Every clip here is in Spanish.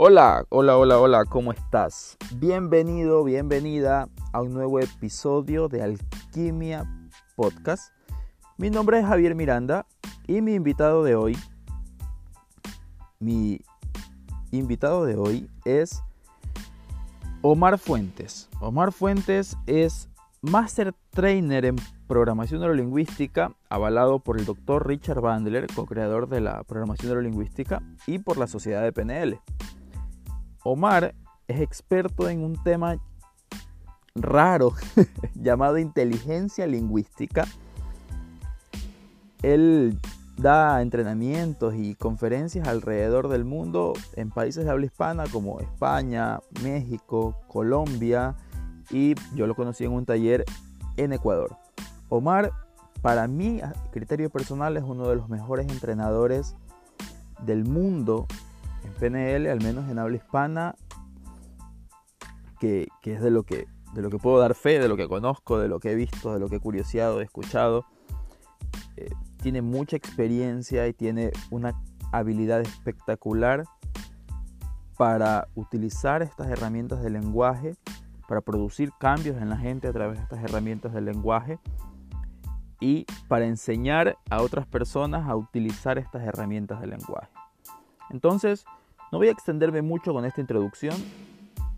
Hola, hola, hola, hola, ¿cómo estás? Bienvenido, bienvenida a un nuevo episodio de Alquimia Podcast. Mi nombre es Javier Miranda y mi invitado de hoy, mi invitado de hoy es Omar Fuentes. Omar Fuentes es Master Trainer en Programación Neurolingüística, avalado por el doctor Richard Bandler, co-creador de la Programación Neurolingüística, y por la Sociedad de PNL. Omar es experto en un tema raro llamado inteligencia lingüística. Él da entrenamientos y conferencias alrededor del mundo en países de habla hispana como España, México, Colombia y yo lo conocí en un taller en Ecuador. Omar, para mí, a criterio personal, es uno de los mejores entrenadores del mundo en PNL, al menos en habla hispana, que, es de lo que, de lo que puedo dar fe, de lo que conozco, de lo que he visto, de lo que he curioseado, he escuchado. Eh, tiene mucha experiencia y tiene una habilidad espectacular para utilizar estas herramientas de lenguaje, para producir cambios en la gente a través de estas herramientas de lenguaje y para enseñar a otras personas a utilizar estas herramientas de lenguaje. Entonces, no voy a extenderme mucho con esta introducción,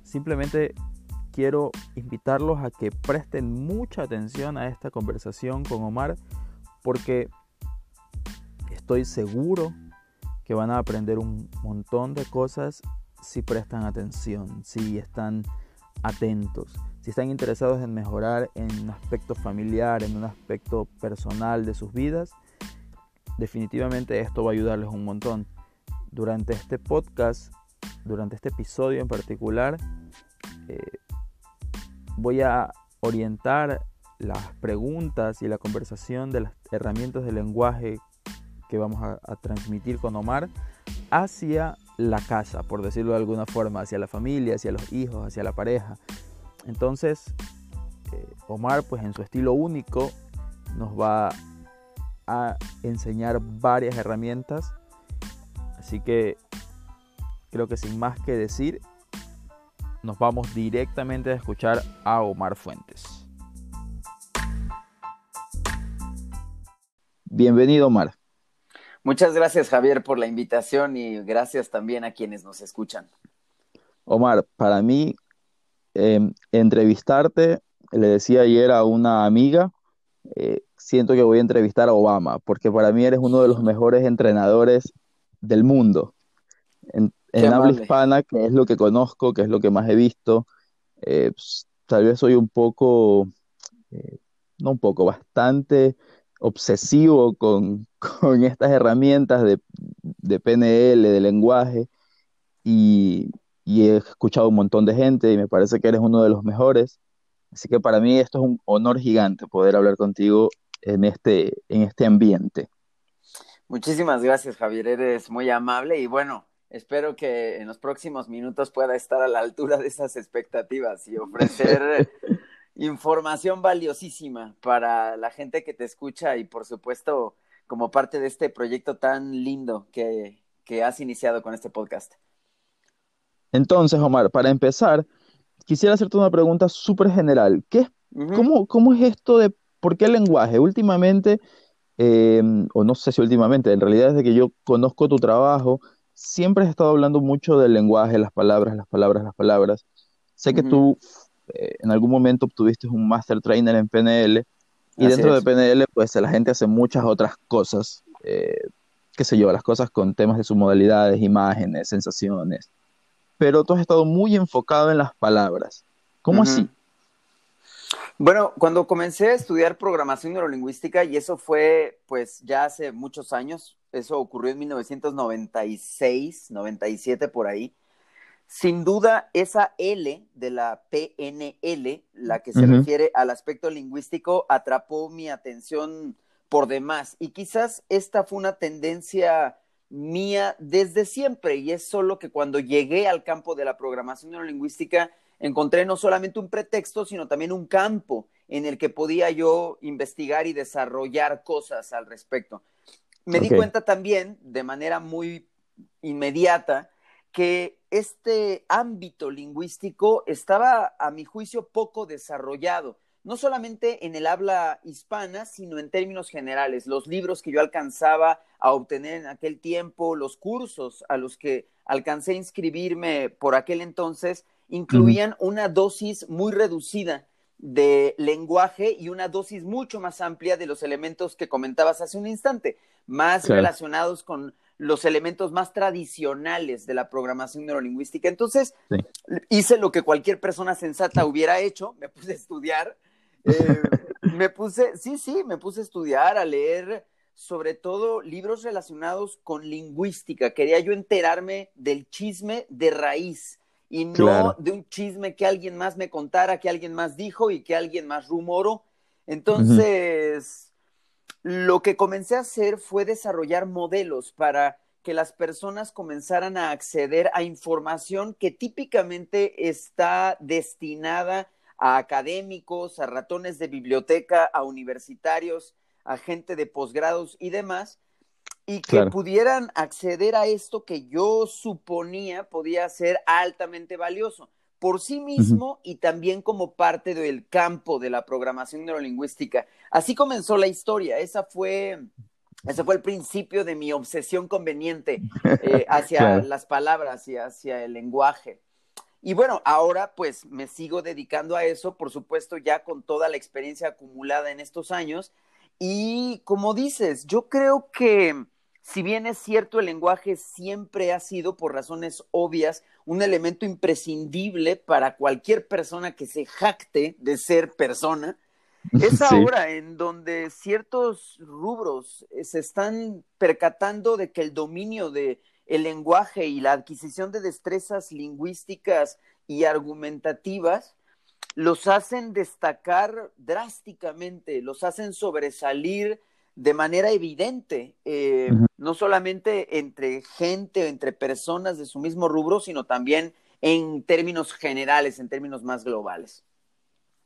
simplemente quiero invitarlos a que presten mucha atención a esta conversación con Omar porque estoy seguro que van a aprender un montón de cosas si prestan atención, si están atentos, si están interesados en mejorar en un aspecto familiar, en un aspecto personal de sus vidas. Definitivamente esto va a ayudarles un montón. Durante este podcast, durante este episodio en particular, eh, voy a orientar las preguntas y la conversación de las herramientas de lenguaje que vamos a, transmitir con Omar hacia la casa, por decirlo de alguna forma, hacia la familia, hacia los hijos, hacia la pareja. Entonces, eh, Omar, pues en su estilo único, nos va a enseñar varias herramientas. Así que creo que sin más que decir, nos vamos directamente a escuchar a Omar Fuentes. Bienvenido, Omar. Muchas gracias, Javier, por la invitación y gracias también a quienes nos escuchan. Omar, para mí, em, entrevistarte, le decía ayer a una amiga, eh, siento que voy a entrevistar a Obama, porque para mí eres uno de los mejores entrenadores del mundo en habla hispana, que es lo que conozco, que es lo que más he visto. Eh, pues, tal vez soy un poco, eh, no un poco, bastante obsesivo con, estas herramientas de, PNL, de lenguaje, y, he escuchado un montón de gente y me parece que eres uno de los mejores. Así que para mí esto es un honor gigante poder hablar contigo en este, en este ambiente. Muchísimas gracias, Javier. Eres muy amable y bueno, espero que en los próximos minutos pueda estar a la altura de esas expectativas y ofrecer información valiosísima para la gente que te escucha y por supuesto como parte de este proyecto tan lindo que, has iniciado con este podcast. Entonces, Omar, para empezar, quisiera hacerte una pregunta súper general. ¿Qué, cómo, cómo, es esto de por qué el lenguaje? Últimamente, eh, o no sé si últimamente, en realidad desde que yo conozco tu trabajo, siempre has estado hablando mucho del lenguaje, las palabras, las palabras, las palabras. Sé que tú eh, en algún momento obtuviste un Master Trainer en PNL y dentro de PNL pues la gente hace muchas otras cosas, eh, qué sé yo, las cosas con temas de sus modalidades, imágenes, sensaciones. Pero tú has estado muy enfocado en las palabras. ¿Cómo así? Bueno, cuando comencé a estudiar programación neurolingüística, y eso fue pues ya hace muchos años, eso ocurrió en 1996, 97 por ahí. Sin duda, esa L de la PNL, la que se refiere al aspecto lingüístico, atrapó mi atención por demás. Y quizás esta fue una tendencia mía desde siempre, y es solo que cuando llegué al campo de la programación neurolingüística, encontré no solamente un pretexto, sino también un campo en el que podía yo investigar y desarrollar cosas al respecto. Me di cuenta también, de manera muy inmediata, que este ámbito lingüístico estaba, a mi juicio, poco desarrollado, no solamente en el habla hispana, sino en términos generales. Los libros que yo alcanzaba a obtener en aquel tiempo, los cursos a los que alcancé a inscribirme por aquel entonces, incluían una dosis muy reducida de lenguaje y una dosis mucho más amplia de los elementos que comentabas hace un instante, más relacionados con los elementos más tradicionales de la programación neurolingüística. Entonces, hice lo que cualquier persona sensata hubiera hecho, me puse a estudiar, eh, me puse, sí, sí, me puse a estudiar, a leer sobre todo libros relacionados con lingüística. Quería yo enterarme del chisme de raíz y no de un chisme que alguien más me contara, que alguien más dijo y que alguien más rumoró. Entonces, lo que comencé a hacer fue desarrollar modelos para que las personas comenzaran a acceder a información que típicamente está destinada a académicos, a ratones de biblioteca, a universitarios, a gente de posgrados y demás, y que pudieran acceder a esto que yo suponía podía ser altamente valioso por sí mismo y también como parte del campo de la programación neurolingüística. Así comenzó la historia, esa fue, ese fue el principio de mi obsesión conveniente eh, hacia las palabras y hacia el lenguaje. Y bueno, ahora pues me sigo dedicando a eso, por supuesto ya con toda la experiencia acumulada en estos años. Y como dices, yo creo que si bien es cierto, el lenguaje siempre ha sido, por razones obvias, un elemento imprescindible para cualquier persona que se jacte de ser persona, es ahora en donde ciertos rubros eh, se están percatando de que el dominio de el lenguaje y la adquisición de destrezas lingüísticas y argumentativas los hacen destacar drásticamente, los hacen sobresalir de manera evidente, eh, no solamente entre gente, entre personas de su mismo rubro, sino también en términos generales, en términos más globales.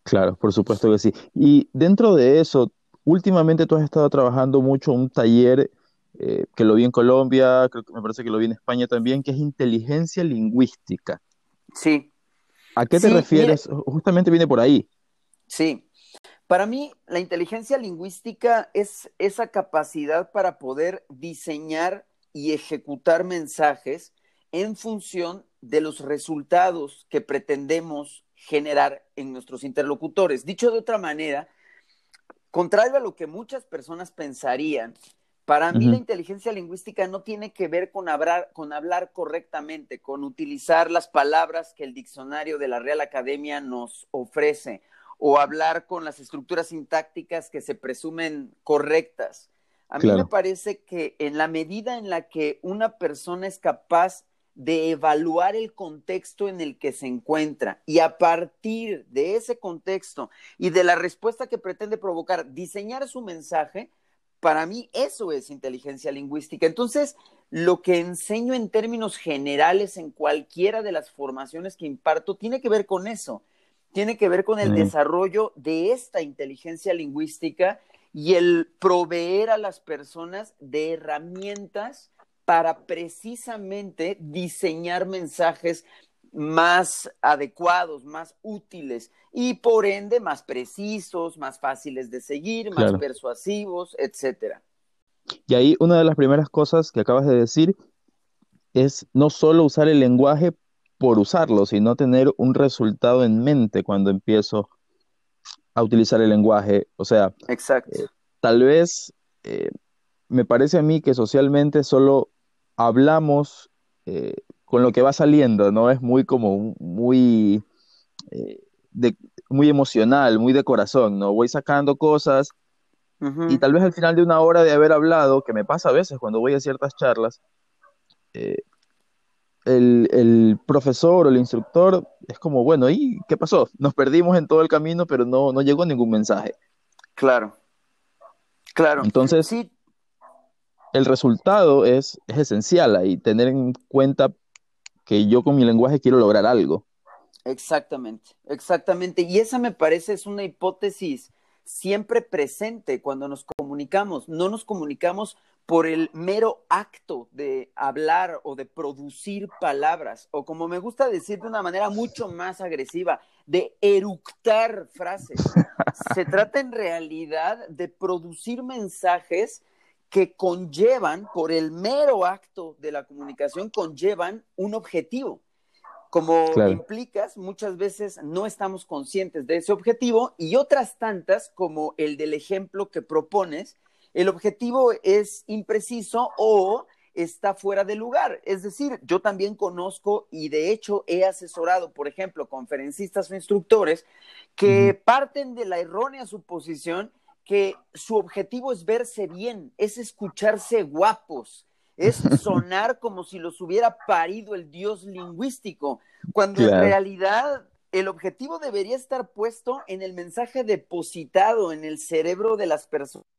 Claro, por supuesto que sí. Y dentro de eso, últimamente tú has estado trabajando mucho un taller eh, que lo vi en Colombia, creo que me parece que lo vi en España también, que es inteligencia lingüística. Sí. ¿A qué te refieres? Justamente viene por ahí. Sí, para mí, la inteligencia lingüística es esa capacidad para poder diseñar y ejecutar mensajes en función de los resultados que pretendemos generar en nuestros interlocutores. Dicho de otra manera, contrario a lo que muchas personas pensarían, para mí la inteligencia lingüística no tiene que ver con hablar, con hablar correctamente, con utilizar las palabras que el diccionario de la Real Academia nos ofrece o hablar con las estructuras sintácticas que se presumen correctas. A mí me parece que en la medida en la que una persona es capaz de evaluar el contexto en el que se encuentra y a partir de ese contexto y de la respuesta que pretende provocar, diseñar su mensaje, para mí eso es inteligencia lingüística. Entonces, lo que enseño en términos generales en cualquiera de las formaciones que imparto tiene que ver con eso tiene que ver con el desarrollo de esta inteligencia lingüística y el proveer a las personas de herramientas para precisamente diseñar mensajes más adecuados, más útiles y por ende más precisos, más fáciles de seguir, más persuasivos, etcétera. Y ahí una de las primeras cosas que acabas de decir es no solo usar el lenguaje por usarlo, sino tener un resultado en mente cuando empiezo a utilizar el lenguaje. O sea, Exacto. Eh, tal vez eh, me parece a mí que socialmente solo hablamos eh, con lo que va saliendo, ¿no? Es muy como muy, muy emocional, muy de corazón, ¿no? Voy sacando cosas y tal vez al final de una hora de haber hablado, que me pasa a veces cuando voy a ciertas charlas, el, profesor o el instructor es como, bueno, ¿y qué pasó? Nos perdimos en todo el camino, pero no, no llegó ningún mensaje. Claro, claro. Entonces, sí. el resultado es, es esencial ahí, tener en cuenta que yo con mi lenguaje quiero lograr algo. Exactamente, exactamente. Y esa me parece es una hipótesis siempre presente cuando nos comunicamos. No nos comunicamos por el mero acto de hablar o de producir palabras, o como me gusta decir de una manera mucho más agresiva, de eructar frases. Se trata en realidad de producir mensajes que conllevan, por el mero acto de la comunicación, conllevan un objetivo. Como implicas, muchas veces no estamos conscientes de ese objetivo y otras tantas, como el del ejemplo que propones, el objetivo es impreciso o está fuera de lugar. Es decir, yo también conozco y de hecho he asesorado, por ejemplo, conferencistas o instructores que parten de la errónea suposición que su objetivo es verse bien, es escucharse guapos, es sonar como si los hubiera parido el dios lingüístico, cuando en realidad el objetivo debería estar puesto en el mensaje depositado en el cerebro de las personas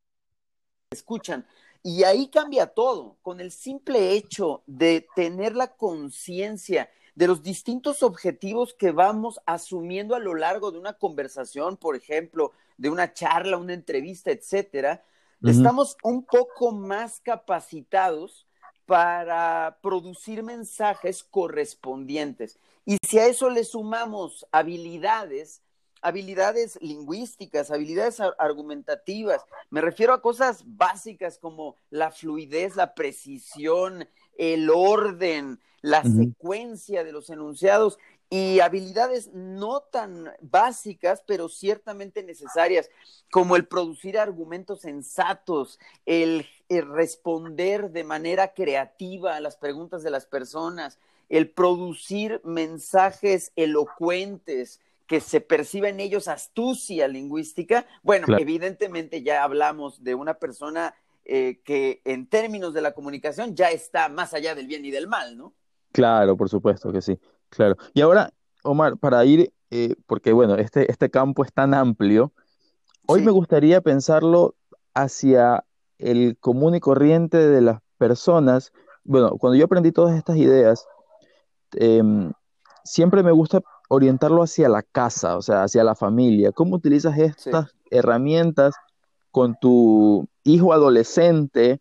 escuchan. Y ahí cambia todo, con el simple hecho de tener la conciencia de los distintos objetivos que vamos asumiendo a lo largo de una conversación, por ejemplo, de una charla, una entrevista, etcétera, estamos un poco más capacitados para producir mensajes correspondientes. Y si a eso le sumamos habilidades habilidades lingüísticas, habilidades argumentativas. Me refiero a cosas básicas como la fluidez, la precisión, el orden, la secuencia de los enunciados y habilidades no tan básicas, pero ciertamente necesarias, como el producir argumentos sensatos, el, el, responder de manera creativa a las preguntas de las personas, el producir mensajes elocuentes, que se perciba en ellos astucia lingüística, bueno, evidentemente ya hablamos de una persona eh, que en términos de la comunicación ya está más allá del bien y del mal, ¿no? Claro, por supuesto que sí, claro. Y ahora, Omar, para ir, eh, porque bueno, este, este campo es tan amplio, hoy me gustaría pensarlo hacia el común y corriente de las personas. Bueno, cuando yo aprendí todas estas ideas, em, siempre me gusta orientarlo hacia la casa, o sea, hacia la familia. ¿Cómo utilizas estas herramientas con tu hijo adolescente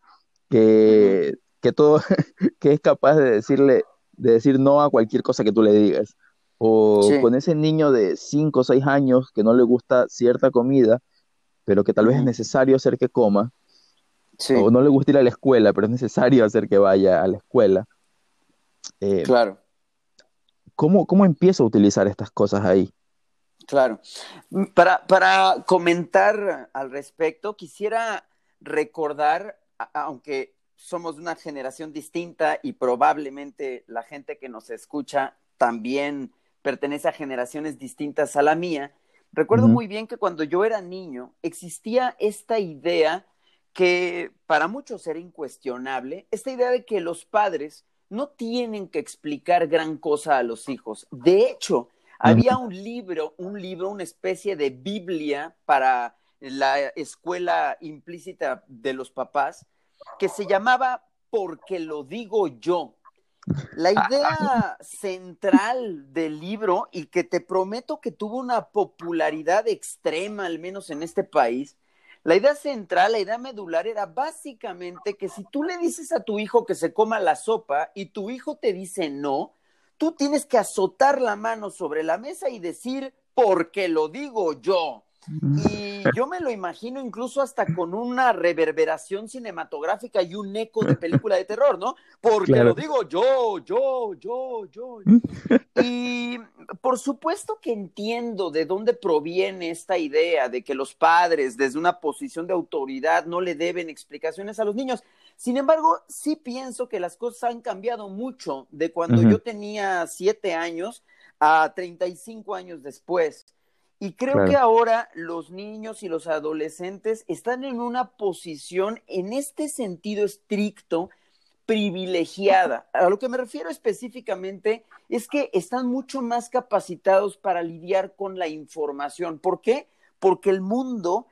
que, que todo, que es capaz de decirle, de decir no a cualquier cosa que tú le digas? O con ese niño de 5 o 6 años que no le gusta cierta comida, pero que tal vez es necesario hacer que coma. O no le gusta ir a la escuela, pero es necesario hacer que vaya a la escuela. Eh, claro. ¿Cómo, ¿Cómo empiezo a utilizar estas cosas ahí? Claro. Para, para comentar al respecto, quisiera recordar, aunque somos de una generación distinta y probablemente la gente que nos escucha también pertenece a generaciones distintas a la mía, recuerdo muy bien que cuando yo era niño existía esta idea que para muchos era incuestionable, esta idea de que los padres no tienen que explicar gran cosa a los hijos. De hecho, había un libro, un libro, una especie de Biblia para la escuela implícita de los papás, que se llamaba Porque lo digo yo. La idea central del libro, y que te prometo que tuvo una popularidad extrema, al menos en este país, la idea central, la idea medular era básicamente que si tú le dices a tu hijo que se coma la sopa y tu hijo te dice no, tú tienes que azotar la mano sobre la mesa y decir, porque lo digo yo. Y yo me lo imagino incluso hasta con una reverberación cinematográfica y un eco de película de terror, ¿no? Porque lo digo yo, yo, yo, yo. Y por supuesto que entiendo de dónde proviene esta idea de que los padres desde una posición de autoridad no le deben explicaciones a los niños. Sin embargo, sí pienso que las cosas han cambiado mucho de cuando yo tenía siete años a 35 años después. Y creo que ahora los niños y los adolescentes están en una posición, en este sentido estricto, privilegiada. A lo que me refiero específicamente es que están mucho más capacitados para lidiar con la información. ¿Por qué? Porque el mundo,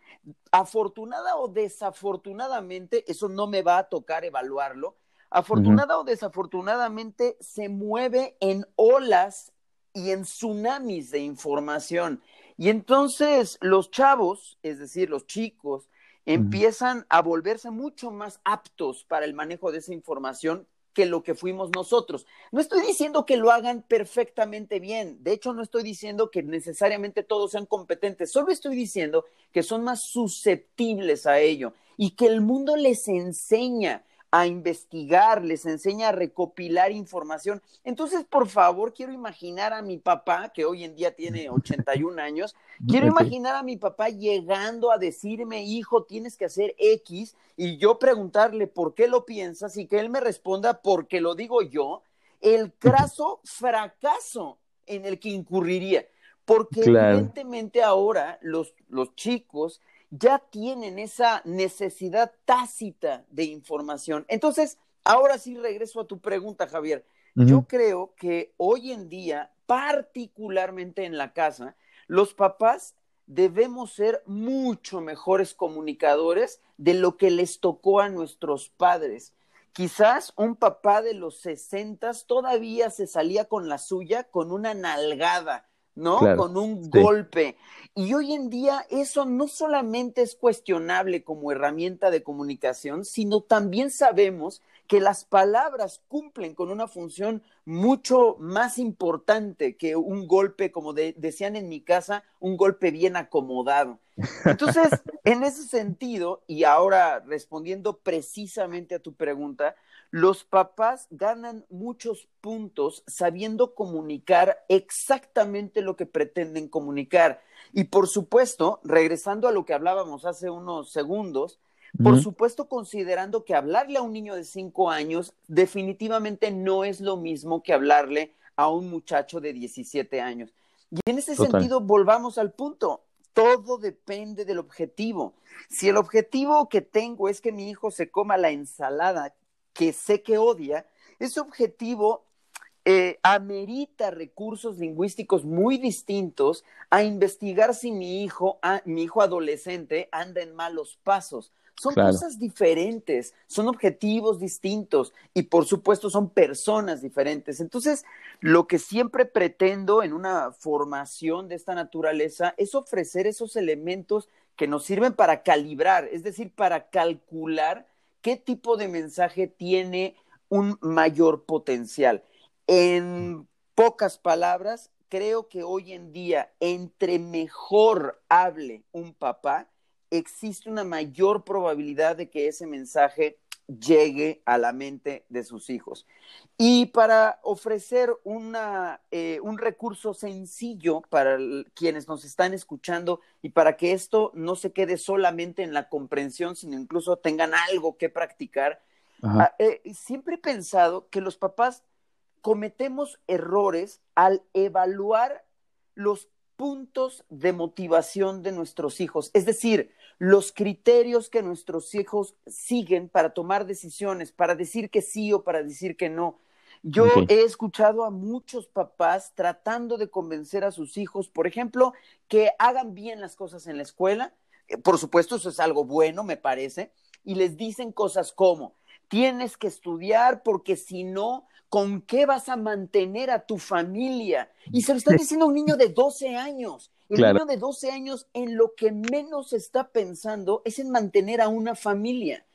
afortunada o desafortunadamente, eso no me va a tocar evaluarlo, afortunada o desafortunadamente se mueve en olas y en tsunamis de información. Y entonces los chavos, es decir, los chicos, empiezan a volverse mucho más aptos para el manejo de esa información que lo que fuimos nosotros. No estoy diciendo que lo hagan perfectamente bien, de hecho no estoy diciendo que necesariamente todos sean competentes, solo estoy diciendo que son más susceptibles a ello y que el mundo les enseña a investigar, les enseña a recopilar información. Entonces, por favor, quiero imaginar a mi papá, que hoy en día tiene 81 años, quiero imaginar a mi papá llegando a decirme, hijo, tienes que hacer X, y yo preguntarle por qué lo piensas y que él me responda porque lo digo yo, el craso fracaso en el que incurriría. Porque evidentemente ahora los, los chicos ya tienen esa necesidad tácita de información. Entonces, ahora sí regreso a tu pregunta, Javier. Yo creo que hoy en día, particularmente en la casa, los papás debemos ser mucho mejores comunicadores de lo que les tocó a nuestros padres. Quizás un papá de los sesentas todavía se salía con la suya con una nalgada, ¿no? Con un golpe. Y hoy en día eso no solamente es cuestionable como herramienta de comunicación, sino también sabemos que las palabras cumplen con una función mucho más importante que un golpe, como decían en mi casa, un golpe bien acomodado. Entonces, en ese sentido, y ahora respondiendo precisamente a tu pregunta, los papás ganan muchos puntos sabiendo comunicar exactamente lo que pretenden comunicar. Y por supuesto, regresando a lo que hablábamos hace unos segundos, por supuesto considerando que hablarle a un niño de cinco años definitivamente no es lo mismo que hablarle a un muchacho de 17 años. Y en ese sentido, volvamos al punto. Todo depende del objetivo. Si el objetivo que tengo es que mi hijo se coma la ensalada que sé que odia, ese objetivo eh, amerita recursos lingüísticos muy distintos a investigar si mi hijo, mi hijo adolescente anda en malos pasos. Son cosas diferentes, son objetivos distintos y por supuesto son personas diferentes. Entonces, lo que siempre pretendo en una formación de esta naturaleza es ofrecer esos elementos que nos sirven para calibrar, es decir, para calcular qué tipo de mensaje tiene un mayor potencial. En pocas palabras, creo que hoy en día, entre mejor hable un papá, existe una mayor probabilidad de que ese mensaje llegue a la mente de sus hijos. Y para ofrecer una, eh, un recurso sencillo para quienes nos están escuchando y para que esto no se quede solamente en la comprensión, sino incluso tengan algo que practicar, ah, eh, siempre he pensado que los papás cometemos errores al evaluar los puntos de motivación de nuestros hijos. Es decir, los criterios que nuestros hijos siguen para tomar decisiones, para decir que sí o para decir que no. Yo he escuchado a muchos papás tratando de convencer a sus hijos, por ejemplo, que hagan bien las cosas en la escuela. Eh, por supuesto, eso es algo bueno, me parece. Y les dicen cosas como, tienes que estudiar porque si no, ¿con qué vas a mantener a tu familia? Y se lo está diciendo a un niño de 12 años. El niño de 12 años en lo que menos está pensando es en mantener a una familia.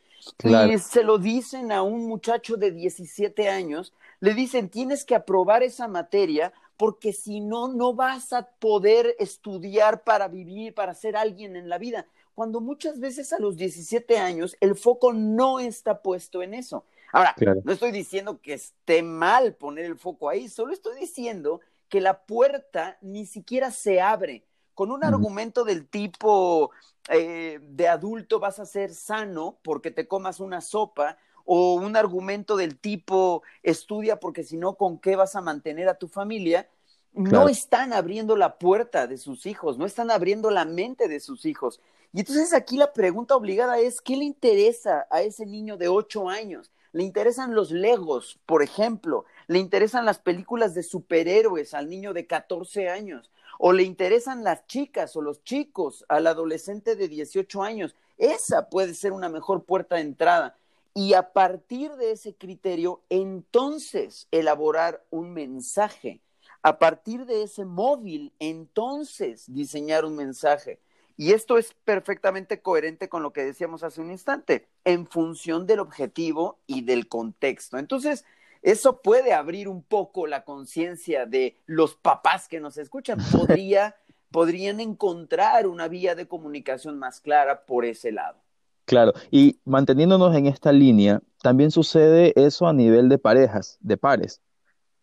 Y se lo dicen a un muchacho de 17 años, le dicen, tienes que aprobar esa materia porque si no, no vas a poder estudiar para vivir, para ser alguien en la vida. Cuando muchas veces a los 17 años el foco no está puesto en eso. Ahora, no estoy diciendo que esté mal poner el foco ahí, solo estoy diciendo que la puerta ni siquiera se abre. Con un argumento del tipo eh, de adulto vas a ser sano porque te comas una sopa, o un argumento del tipo estudia porque si no, ¿con qué vas a mantener a tu familia? No están abriendo la puerta de sus hijos, no están abriendo la mente de sus hijos. Y entonces aquí la pregunta obligada es, ¿qué le interesa a ese niño de ocho años? Le interesan los legos, por ejemplo, le interesan las películas de superhéroes al niño de 14 años, o le interesan las chicas o los chicos al adolescente de 18 años. Esa puede ser una mejor puerta de entrada. Y a partir de ese criterio, entonces elaborar un mensaje. A partir de ese móvil, entonces diseñar un mensaje. Y esto es perfectamente coherente con lo que decíamos hace un instante, en función del objetivo y del contexto. Entonces, eso puede abrir un poco la conciencia de los papás que nos escuchan. Podría, podrían encontrar una vía de comunicación más clara por ese lado. Claro, y manteniéndonos en esta línea, también sucede eso a nivel de parejas, de pares.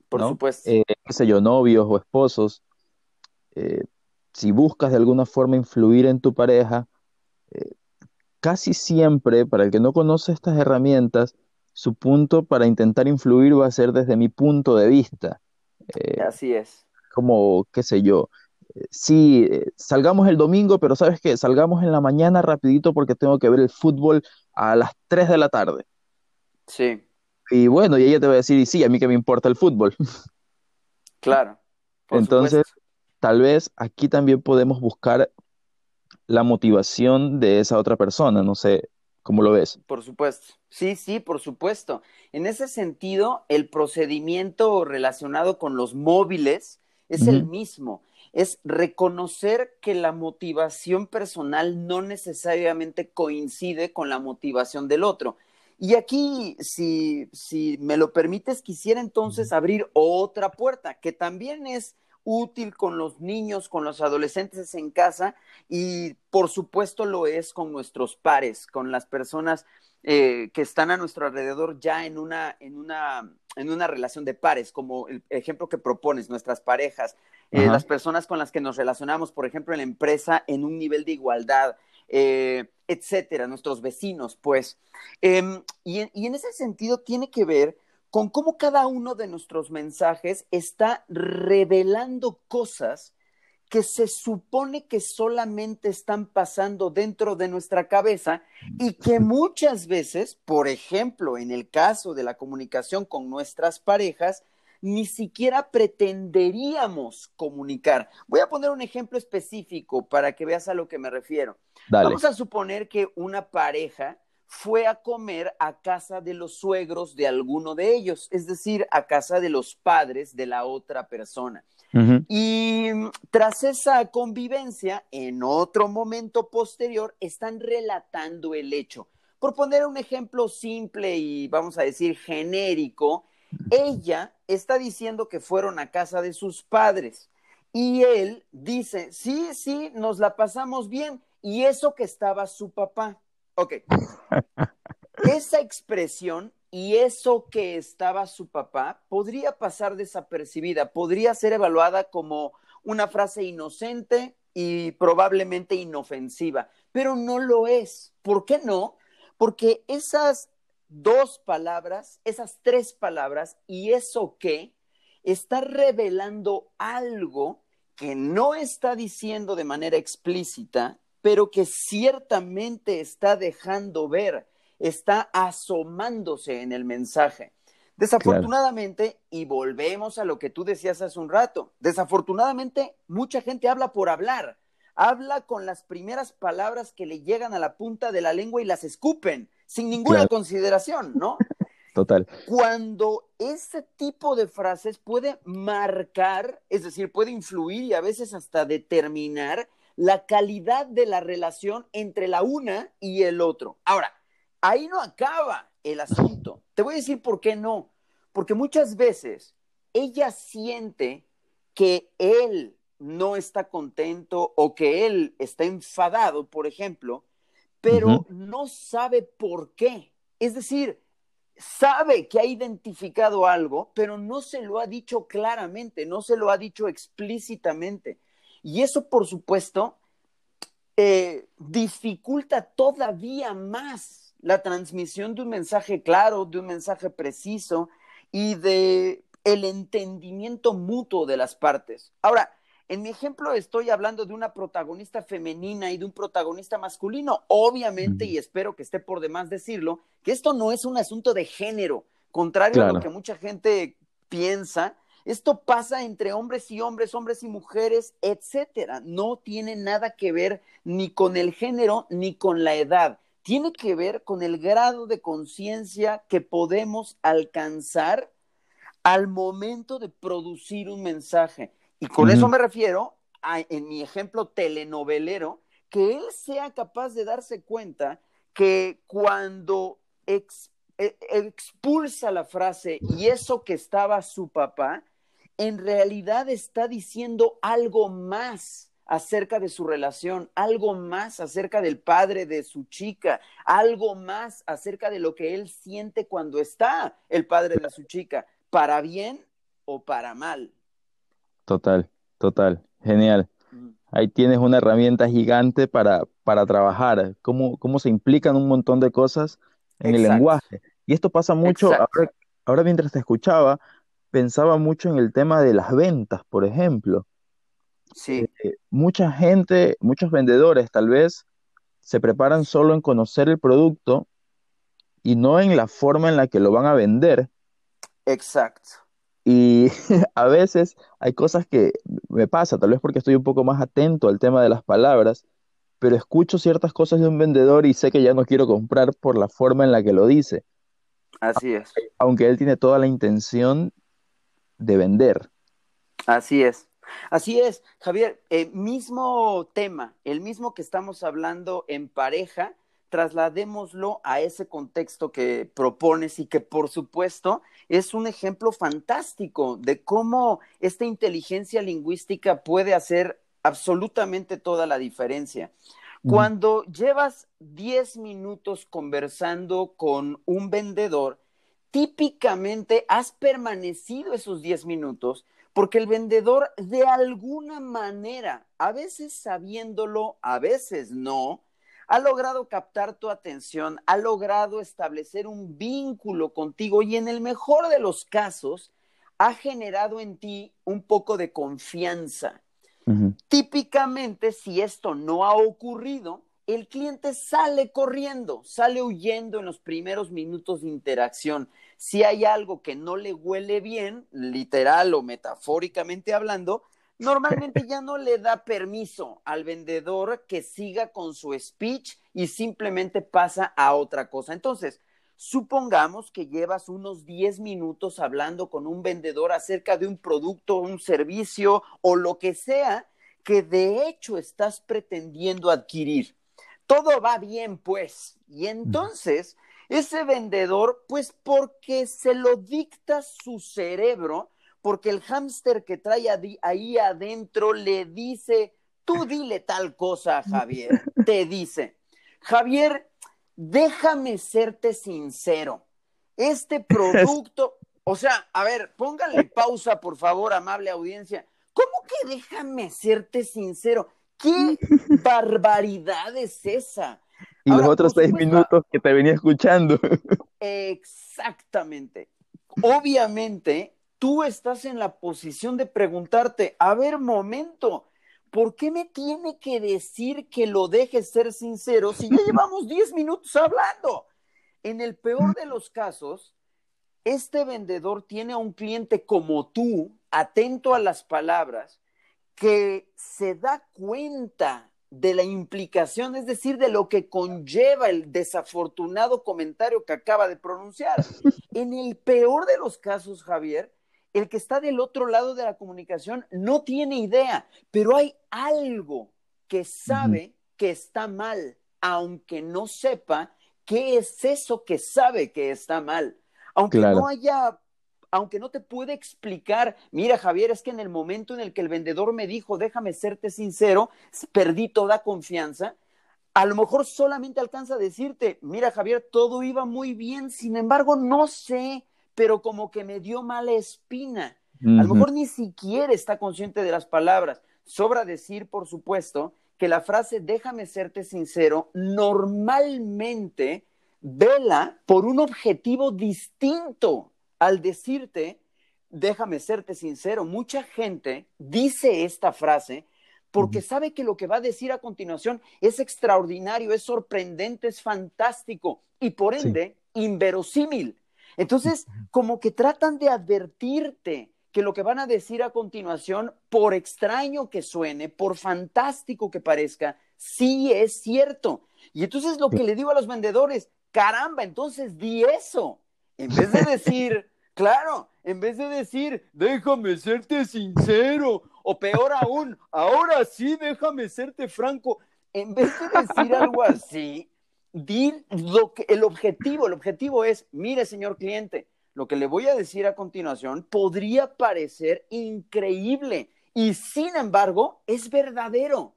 Por supuesto. Eh, qué sé yo, novios o esposos. Eh, si buscas de alguna forma influir en tu pareja, eh, casi siempre, para el que no conoce estas herramientas, su punto para intentar influir va a ser desde mi punto de vista. Eh, Así es. Como, qué sé yo, eh, sí, eh, salgamos el domingo, pero sabes que salgamos en la mañana rapidito porque tengo que ver el fútbol a las 3 de la tarde. Sí. Y bueno, y ella te va a decir, y sí, a mí que me importa el fútbol. Claro. Entonces, tal vez aquí también podemos buscar la motivación de esa otra persona, no sé, ¿Cómo lo ves? Por supuesto. Sí, sí, por supuesto. En ese sentido, el procedimiento relacionado con los móviles es el mismo. Es reconocer que la motivación personal no necesariamente coincide con la motivación del otro. Y aquí, si, si me lo permites, quisiera entonces abrir otra puerta, que también es útil con los niños, con los adolescentes en casa y por supuesto lo es con nuestros pares, con las personas eh, que están a nuestro alrededor ya en una, en, una, en una relación de pares, como el ejemplo que propones, nuestras parejas, eh, las personas con las que nos relacionamos, por ejemplo, en la empresa, en un nivel de igualdad, eh, etcétera, nuestros vecinos, pues. Em, y, y en ese sentido tiene que ver con cómo cada uno de nuestros mensajes está revelando cosas que se supone que solamente están pasando dentro de nuestra cabeza y que muchas veces, por ejemplo, en el caso de la comunicación con nuestras parejas, ni siquiera pretenderíamos comunicar. Voy a poner un ejemplo específico para que veas a lo que me refiero. Vamos a suponer que una pareja fue a comer a casa de los suegros de alguno de ellos, es decir, a casa de los padres de la otra persona. Y tras esa convivencia, en otro momento posterior, están relatando el hecho. Por poner un ejemplo simple y vamos a decir genérico, ella está diciendo que fueron a casa de sus padres y él dice, sí, sí, nos la pasamos bien y eso que estaba su papá. Ok. Esa expresión y eso que estaba su papá podría pasar desapercibida, podría ser evaluada como una frase inocente y probablemente inofensiva, pero no lo es. ¿Por qué no? Porque esas dos palabras, esas tres palabras y eso que está revelando algo que no está diciendo de manera explícita pero que ciertamente está dejando ver, está asomándose en el mensaje. Desafortunadamente, y volvemos a lo que tú decías hace un rato, desafortunadamente mucha gente habla por hablar, habla con las primeras palabras que le llegan a la punta de la lengua y las escupen, sin ninguna consideración, ¿no? Total. Cuando ese tipo de frases puede marcar, es decir, puede influir y a veces hasta determinar la calidad de la relación entre la una y el otro. Ahora, ahí no acaba el asunto. Te voy a decir por qué no. Porque muchas veces ella siente que él no está contento o que él está enfadado, por ejemplo, pero no sabe por qué. Es decir, sabe que ha identificado algo, pero no se lo ha dicho claramente, no se lo ha dicho explícitamente. Y eso, por supuesto, eh, dificulta todavía más la transmisión de un mensaje claro, de un mensaje preciso y de el entendimiento mutuo de las partes. Ahora, en mi ejemplo estoy hablando de una protagonista femenina y de un protagonista masculino. Obviamente, y espero que esté por demás decirlo, que esto no es un asunto de género, contrario a lo que mucha gente piensa. Esto pasa entre hombres y hombres, hombres y mujeres, etcétera. No tiene nada que ver ni con el género ni con la edad. Tiene que ver con el grado de conciencia que podemos alcanzar al momento de producir un mensaje. Y con eso me refiero a, en mi ejemplo telenovelero, que él sea capaz de darse cuenta que cuando e, expulsa la frase y eso que estaba su papá, en realidad está diciendo algo más acerca de su relación, algo más acerca del padre de su chica, algo más acerca de lo que él siente cuando está el padre de su chica, para bien o para mal. Total, total, genial. Ahí tienes una herramienta gigante para, para trabajar, cómo, cómo se implican un montón de cosas en el lenguaje. Y esto pasa mucho, ahora, ahora mientras te escuchaba, pensaba mucho en el tema de las ventas, por ejemplo. Sí. Eh, mucha gente, muchos vendedores tal vez se preparan solo en conocer el producto y no en la forma en la que lo van a vender. Exacto. Y a veces hay cosas que me pasa, tal vez porque estoy un poco más atento al tema de las palabras, pero escucho ciertas cosas de un vendedor y sé que ya no quiero comprar por la forma en la que lo dice. Así es. Aunque él tiene toda la intención de vender. Así es. Así es, Javier, el mismo tema, el mismo que estamos hablando en pareja, trasladémoslo a ese contexto que propones y que por supuesto es un ejemplo fantástico de cómo esta inteligencia lingüística puede hacer absolutamente toda la diferencia. Cuando llevas 10 minutos conversando con un vendedor, típicamente has permanecido esos 10 minutos porque el vendedor de alguna manera, a veces sabiéndolo, a veces no, ha logrado captar tu atención, ha logrado establecer un vínculo contigo y en el mejor de los casos, ha generado en ti un poco de confianza. Típicamente, si esto no ha ocurrido, el cliente sale corriendo, sale huyendo en los primeros minutos de interacción si hay algo que no le huele bien, literal o metafóricamente hablando, normalmente ya no le da permiso al vendedor que siga con su speech y simplemente pasa a otra cosa. Entonces, supongamos que llevas unos 10 minutos hablando con un vendedor acerca de un producto, un servicio o lo que sea que de hecho estás pretendiendo adquirir. Todo va bien, pues. Y entonces ese vendedor, pues porque se lo dicta su cerebro, porque el hámster que trae ahí adentro le dice, tú dile tal cosa, Javier, te dice, Javier, déjame serte sincero, este producto, o sea, a ver, póngale pausa, por favor, amable audiencia. ¿Cómo que déjame serte sincero? ¿Qué barbaridad es esa? Y los otros seis minutos que te venía escuchando. Exactamente. Obviamente, tú estás en la posición de preguntarte, a ver, momento, ¿por qué me tiene que decir que lo deje ser sincero si ya llevamos diez minutos hablando? En el peor de los casos, este vendedor tiene a un cliente como tú, atento a las palabras, que se da cuenta de la implicación, es decir, de lo que conlleva el desafortunado comentario que acaba de pronunciar. En el peor de los casos, Javier, el que está del otro lado de la comunicación no tiene idea, pero hay algo que sabe que está mal, aunque no sepa qué es eso que sabe que está mal. Aunque no haya aunque no te puede explicar, mira Javier, es que en el momento en el que el vendedor me dijo, déjame serte sincero, perdí toda confianza, a lo mejor solamente alcanza a decirte, mira Javier, todo iba muy bien, sin embargo, no sé, pero como que me dio mala espina. A lo mejor ni siquiera está consciente de las palabras. Sobra decir, por supuesto, que la frase déjame serte sincero normalmente vela por un objetivo distinto al decirte, déjame serte sincero, mucha gente dice esta frase porque sabe que lo que va a decir a continuación es extraordinario, es sorprendente, es fantástico y por ende inverosímil. Entonces, como que tratan de advertirte que lo que van a decir a continuación, por extraño que suene, por fantástico que parezca, sí es cierto. Y entonces lo que le digo a los vendedores, caramba, entonces di eso. En vez de decir, claro, en vez de decir, déjame serte sincero, o peor aún, ahora sí, déjame serte franco, en vez de decir algo así, di lo que, el objetivo, el objetivo es, mire, señor cliente, lo que le voy a decir a continuación podría parecer increíble y sin embargo es verdadero.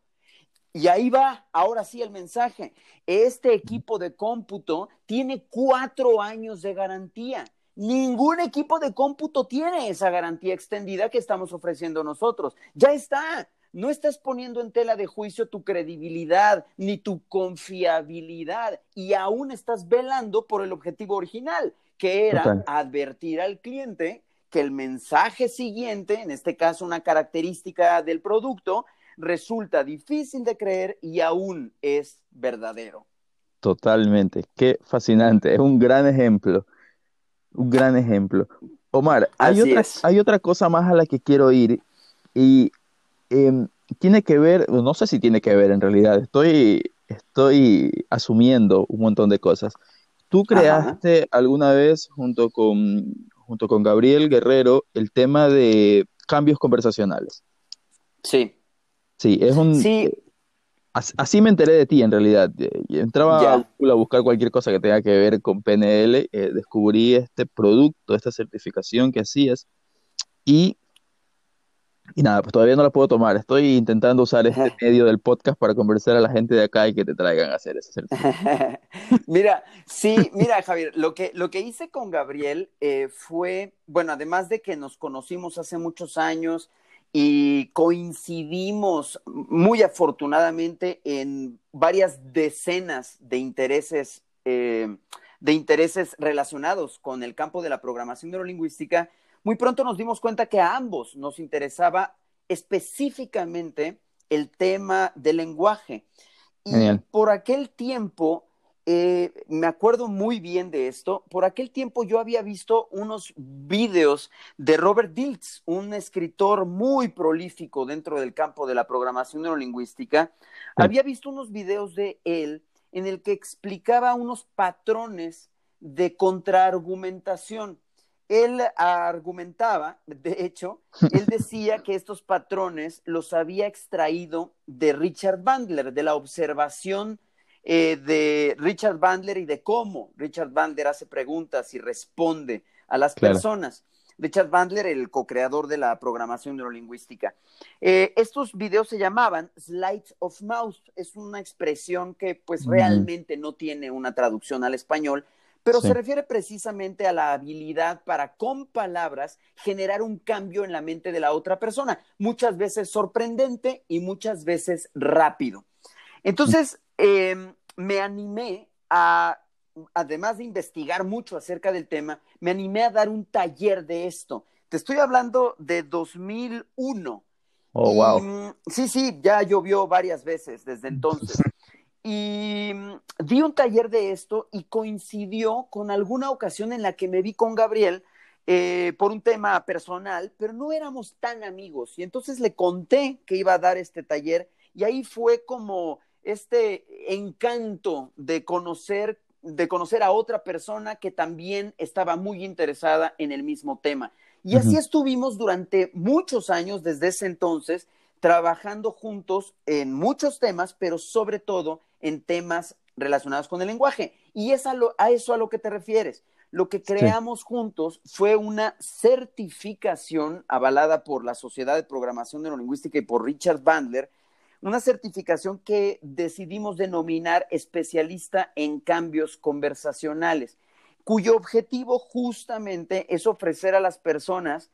Y ahí va, ahora sí el mensaje. Este equipo de cómputo tiene cuatro años de garantía. Ningún equipo de cómputo tiene esa garantía extendida que estamos ofreciendo nosotros. Ya está. No estás poniendo en tela de juicio tu credibilidad ni tu confiabilidad y aún estás velando por el objetivo original, que era advertir al cliente que el mensaje siguiente, en este caso una característica del producto, resulta difícil de creer y aún es verdadero. Totalmente, qué fascinante, es un gran ejemplo, un gran ejemplo. Omar, hay otra, hay otra cosa más a la que quiero ir y em, tiene que ver, no sé si tiene que ver en realidad, estoy, estoy asumiendo un montón de cosas. Tú creaste alguna vez junto con, junto con Gabriel Guerrero el tema de cambios conversacionales. Sí. Sí, es un... Sí. Así me enteré de ti en realidad. Entraba a a buscar cualquier cosa que tenga que ver con PNL, eh, descubrí este producto, esta certificación que hacías y y nada, pues todavía no la puedo tomar. Estoy intentando usar este medio del podcast para conversar a la gente de acá y que te traigan a hacer ese mira, sí, mira, Javier, lo que, lo que hice con Gabriel eh, fue, bueno, además de que nos conocimos hace muchos años y coincidimos muy afortunadamente en varias decenas de intereses, eh, de intereses relacionados con el campo de la programación neurolingüística, muy pronto nos dimos cuenta que a ambos nos interesaba específicamente el tema del lenguaje. Y por aquel tiempo, eh, me acuerdo muy bien de esto, por aquel tiempo yo había visto unos videos de Robert Diltz, un escritor muy prolífico dentro del campo de la programación neurolingüística. Había visto unos videos de él en el que explicaba unos patrones de contraargumentación. Él argumentaba, de hecho, él decía que estos patrones los había extraído de Richard Bandler, de la observación eh, de Richard Bandler y de cómo Richard Bandler hace preguntas y responde a las personas. Richard Bandler, el co-creador de la programación neurolingüística. Eh, estos videos se llamaban Slides of Mouse. Es una expresión que pues realmente no tiene una traducción al español, pero se refiere precisamente a la habilidad para con palabras generar un cambio en la mente de la otra persona, muchas veces sorprendente y muchas veces rápido. Entonces, em, me animé a, además de investigar mucho acerca del tema, me animé a dar un taller de esto. Te estoy hablando de 2001. Oh, wow. Sí, sí, ya llovió varias veces desde entonces. Y mm, di un taller de esto y coincidió con alguna ocasión en la que me vi con Gabriel eh, por un tema personal, pero no éramos tan amigos. Y entonces le conté que iba a dar este taller y ahí fue como este encanto de conocer de conocer a otra persona que también estaba muy interesada en el mismo tema. Y así estuvimos durante muchos años desde ese entonces trabajando juntos en muchos temas, pero sobre todo en temas relacionados con el lenguaje. Y es a, eso a lo que te refieres. Lo que creamos juntos fue una certificación avalada por la Sociedad de Programación Neurolingüística y por Richard Bandler, una certificación que decidimos denominar especialista en cambios conversacionales, cuyo objetivo justamente es ofrecer a las personas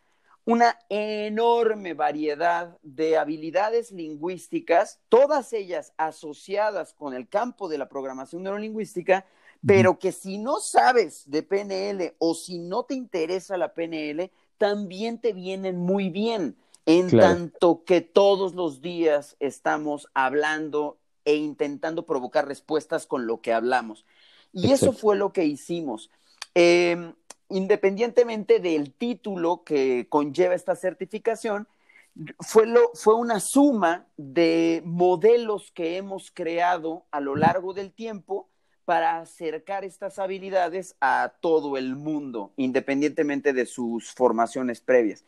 una enorme variedad de habilidades lingüísticas, todas ellas asociadas con el campo de la programación neurolingüística, pero que si no sabes de PNL o si no te interesa la PNL, también te vienen muy bien, en tanto que todos los días estamos hablando e intentando provocar respuestas con lo que hablamos. Y eso fue lo que hicimos. Em, independientemente del título que conlleva esta certificación, fue, lo, fue una suma de modelos que hemos creado a lo largo del tiempo para acercar estas habilidades a todo el mundo, independientemente de sus formaciones previas.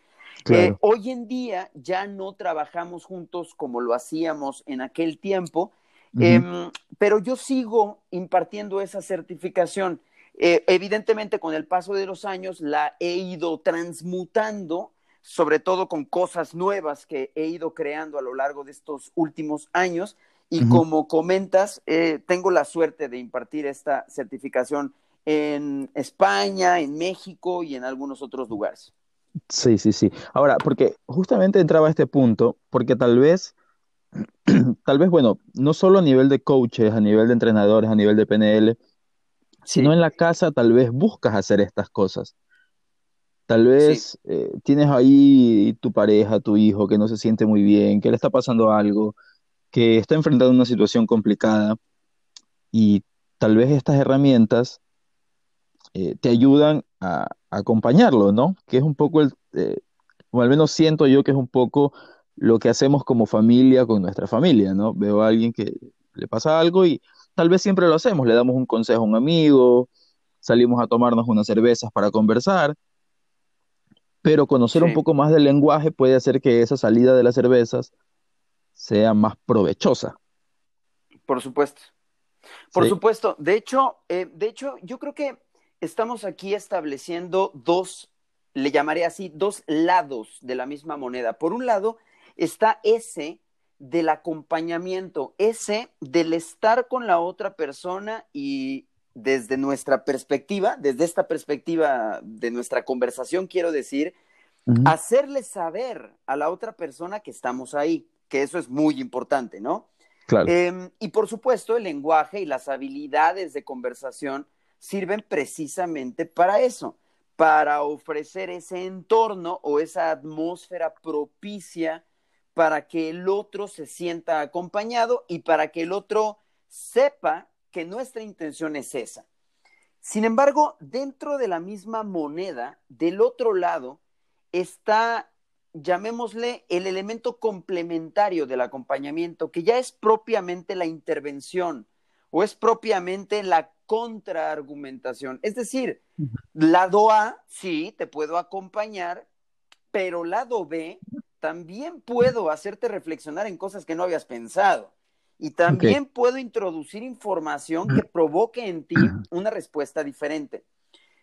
Eh, hoy en día ya no trabajamos juntos como lo hacíamos en aquel tiempo Em, pero yo sigo impartiendo esa certificación. Eh, evidentemente, con el paso de los años, la he ido transmutando, sobre todo con cosas nuevas que he ido creando a lo largo de estos últimos años. Y como comentas, eh, tengo la suerte de impartir esta certificación en España, en México y en algunos otros lugares. Sí, sí, sí. Ahora, porque justamente entraba a este punto, porque tal vez tal vez, bueno, no solo a nivel de coaches, a nivel de entrenadores, a nivel de PNL, sino en la casa tal vez buscas hacer estas cosas. Tal vez eh, tienes ahí tu pareja, tu hijo, que no se siente muy bien, que le está pasando algo, que está enfrentando una situación complicada y tal vez estas herramientas eh, te ayudan a, acompañarlo, ¿no? Que es un poco el, eh, o al menos siento yo que es un poco lo que hacemos como familia con nuestra familia, ¿no? Veo a alguien que le pasa algo y tal vez siempre lo hacemos, le damos un consejo a un amigo, salimos a tomarnos unas cervezas para conversar, pero conocer un poco más del lenguaje puede hacer que esa salida de las cervezas sea más provechosa. Por supuesto. Por supuesto. De hecho, eh, de hecho, yo creo que estamos aquí estableciendo dos, le llamaré así, dos lados de la misma moneda. Por un lado, está ese del acompañamiento, ese del estar con la otra persona y desde nuestra perspectiva, desde esta perspectiva de nuestra conversación, quiero decir, hacerle saber a la otra persona que estamos ahí, que eso es muy importante, ¿no? Claro. Em, y por supuesto, el lenguaje y las habilidades de conversación sirven precisamente para eso, para ofrecer ese entorno o esa atmósfera propicia para que el otro se sienta acompañado y para que el otro sepa que nuestra intención es esa. Sin embargo, dentro de la misma moneda, del otro lado, está, llamémosle, el elemento complementario del acompañamiento, que ya es propiamente la intervención o es propiamente la contraargumentación. Es decir, lado A, sí, te puedo acompañar, pero lado B, también puedo hacerte reflexionar en cosas que no habías pensado. Y también puedo introducir información que provoque en ti una respuesta diferente.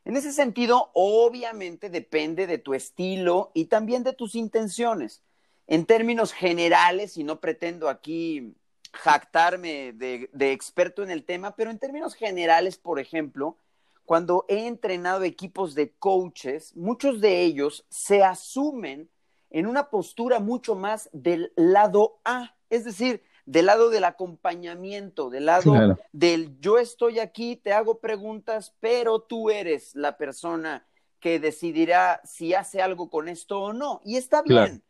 En ese sentido, obviamente depende de tu estilo y también de tus intenciones. En términos generales, y no pretendo aquí jactarme de, de, experto en el tema, pero en términos generales, por ejemplo, cuando he entrenado equipos de coaches, muchos de ellos se asumen en una postura mucho más del lado A, es decir, del lado del acompañamiento, del lado del yo estoy aquí, te hago preguntas, pero tú eres la persona que decidirá si hace algo con esto o no. Y está bien.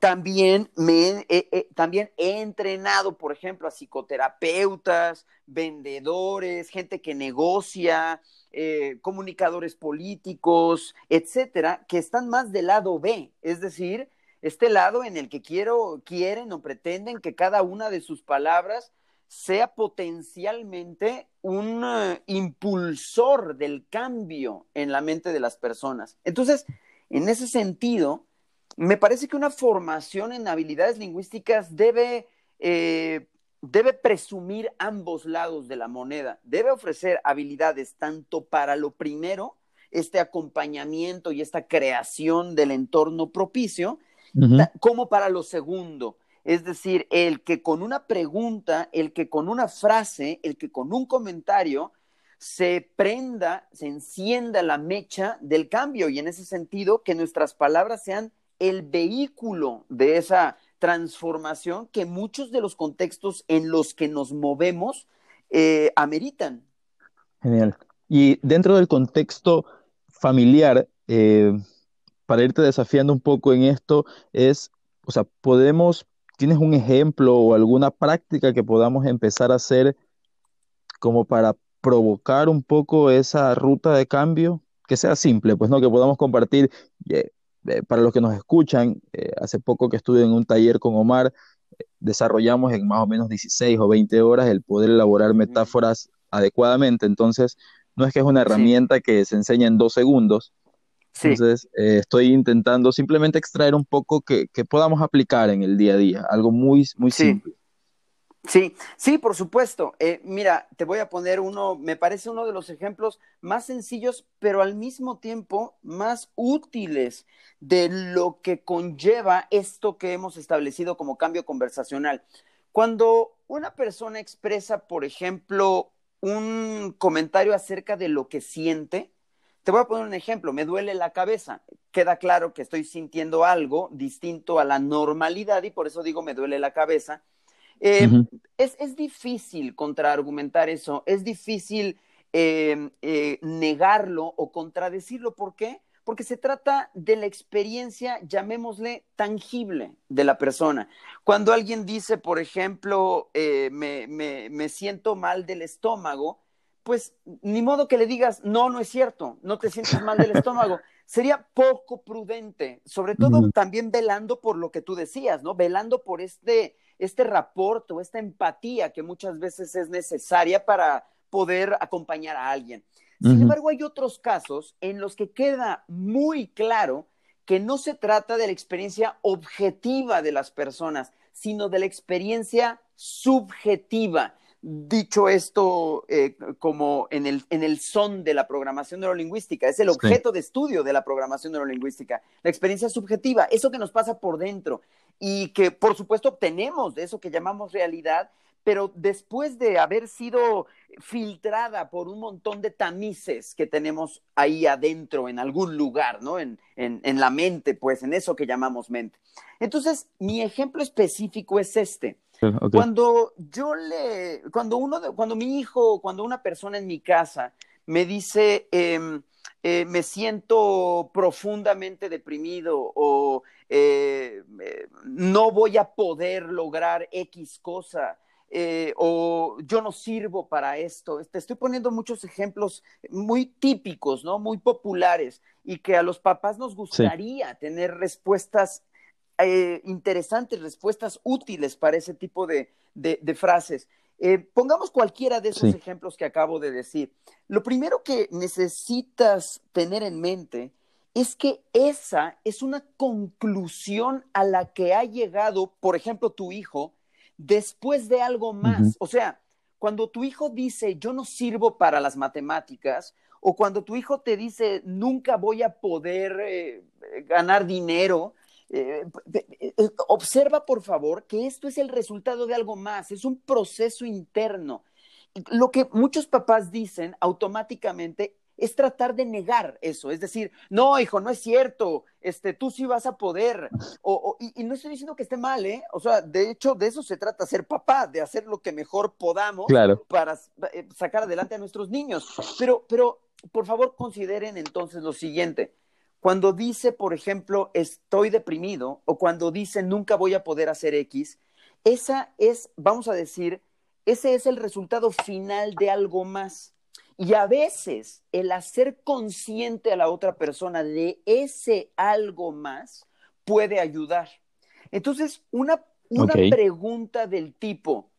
También, me, también he entrenado, por ejemplo, a psicoterapeutas, vendedores, gente que negocia, eh, comunicadores políticos, etcétera, que están más del lado B, es decir, este lado en el que quiero, quieren o pretenden que cada una de sus palabras sea potencialmente un eh, impulsor del cambio en la mente de las personas. Entonces, en ese sentido, me parece que una formación en habilidades lingüísticas debe eh, debe presumir ambos lados de la moneda, debe ofrecer habilidades tanto para lo primero, este acompañamiento y esta creación del entorno propicio, como para lo segundo. Es decir, el que con una pregunta, el que con una frase, el que con un comentario se prenda, se encienda la mecha del cambio. Y en ese sentido que nuestras palabras sean el vehículo de esa transformación que muchos de los contextos en los que nos movemos eh, ameritan. Genial. Y dentro del contexto familiar, eh, para irte desafiando un poco en esto, es, o sea, podemos, ¿tienes un ejemplo o alguna práctica que podamos empezar a hacer como para provocar un poco esa ruta de cambio? Que sea simple, pues no, que podamos compartir, eh, eh, para los que nos escuchan, eh, hace poco que estuve en un taller con Omar, eh, desarrollamos en más o menos 16 o 20 horas el poder elaborar metáforas adecuadamente. Entonces, no es que es una herramienta que se enseña en dos segundos. Entonces, estoy intentando simplemente extraer un poco que, podamos aplicar en el día a día, algo muy, muy simple. Sí, sí, por supuesto. Eh, mira, te voy a poner uno, me parece uno de los ejemplos más sencillos, pero al mismo tiempo más útiles de lo que conlleva esto que hemos establecido como cambio conversacional. Cuando una persona expresa, por ejemplo, un comentario acerca de lo que siente, te voy a poner un ejemplo, me duele la cabeza. Queda claro que estoy sintiendo algo distinto a la normalidad y por eso digo me duele la cabeza eh, es, es, difícil contraargumentar eso, es difícil eh, eh, negarlo o contradecirlo. ¿Por qué? Porque se trata de la experiencia, llamémosle, tangible de la persona. Cuando alguien dice, por ejemplo, me, me, me siento mal del estómago, pues ni modo que le digas, no, no es cierto, no te sientes mal del estómago. Sería poco prudente, sobre todo también velando por lo que tú decías, ¿no? Velando por este, este raporto, esta empatía que muchas veces es necesaria para poder acompañar a alguien. Sin embargo, hay otros casos en los que queda muy claro que no se trata de la experiencia objetiva de las personas, sino de la experiencia subjetiva. Dicho esto eh, como en el, en el son de la programación neurolingüística, es el objeto de estudio de la programación neurolingüística, la experiencia subjetiva, eso que nos pasa por dentro, y que por supuesto obtenemos de eso que llamamos realidad, pero después de haber sido filtrada por un montón de tamices que tenemos ahí adentro, en algún lugar, ¿no? En, en, la mente, pues, en eso que llamamos mente. Entonces, mi ejemplo específico es este. Cuando yo le, cuando uno, cuando mi hijo, cuando una persona en mi casa me dice, em, eh, me siento profundamente deprimido o eh, no voy a poder lograr X cosa. Eh, o yo no sirvo para esto. Te estoy poniendo muchos ejemplos muy típicos, ¿no? Muy populares y que a los papás nos gustaría tener respuestas interesantes, respuestas útiles para ese tipo de frases. Eh, pongamos cualquiera de esos ejemplos que acabo de decir. Lo primero que necesitas tener en mente es que esa es una conclusión a la que ha llegado, por ejemplo, tu hijo, después de algo más. O sea, cuando tu hijo dice, yo no sirvo para las matemáticas, o cuando tu hijo te dice, nunca voy a poder eh, ganar dinero, eh, eh, observa, por favor, que esto es el resultado de algo más, es un proceso interno. Lo que muchos papás dicen automáticamente es tratar de negar eso, es decir, no, hijo, no es cierto, este, tú sí vas a poder, y, no estoy diciendo que esté mal, ¿eh? O sea, de hecho, de eso se trata, ser papá, de hacer lo que mejor podamos para eh, sacar adelante a nuestros niños. Pero, pero, por favor, consideren entonces lo siguiente, cuando dice, por ejemplo, estoy deprimido o cuando dice nunca voy a poder hacer X, esa es, vamos a decir, ese es el resultado final de algo más. Y a veces el hacer consciente a la otra persona de ese algo más puede ayudar. Entonces, una, una pregunta del tipo,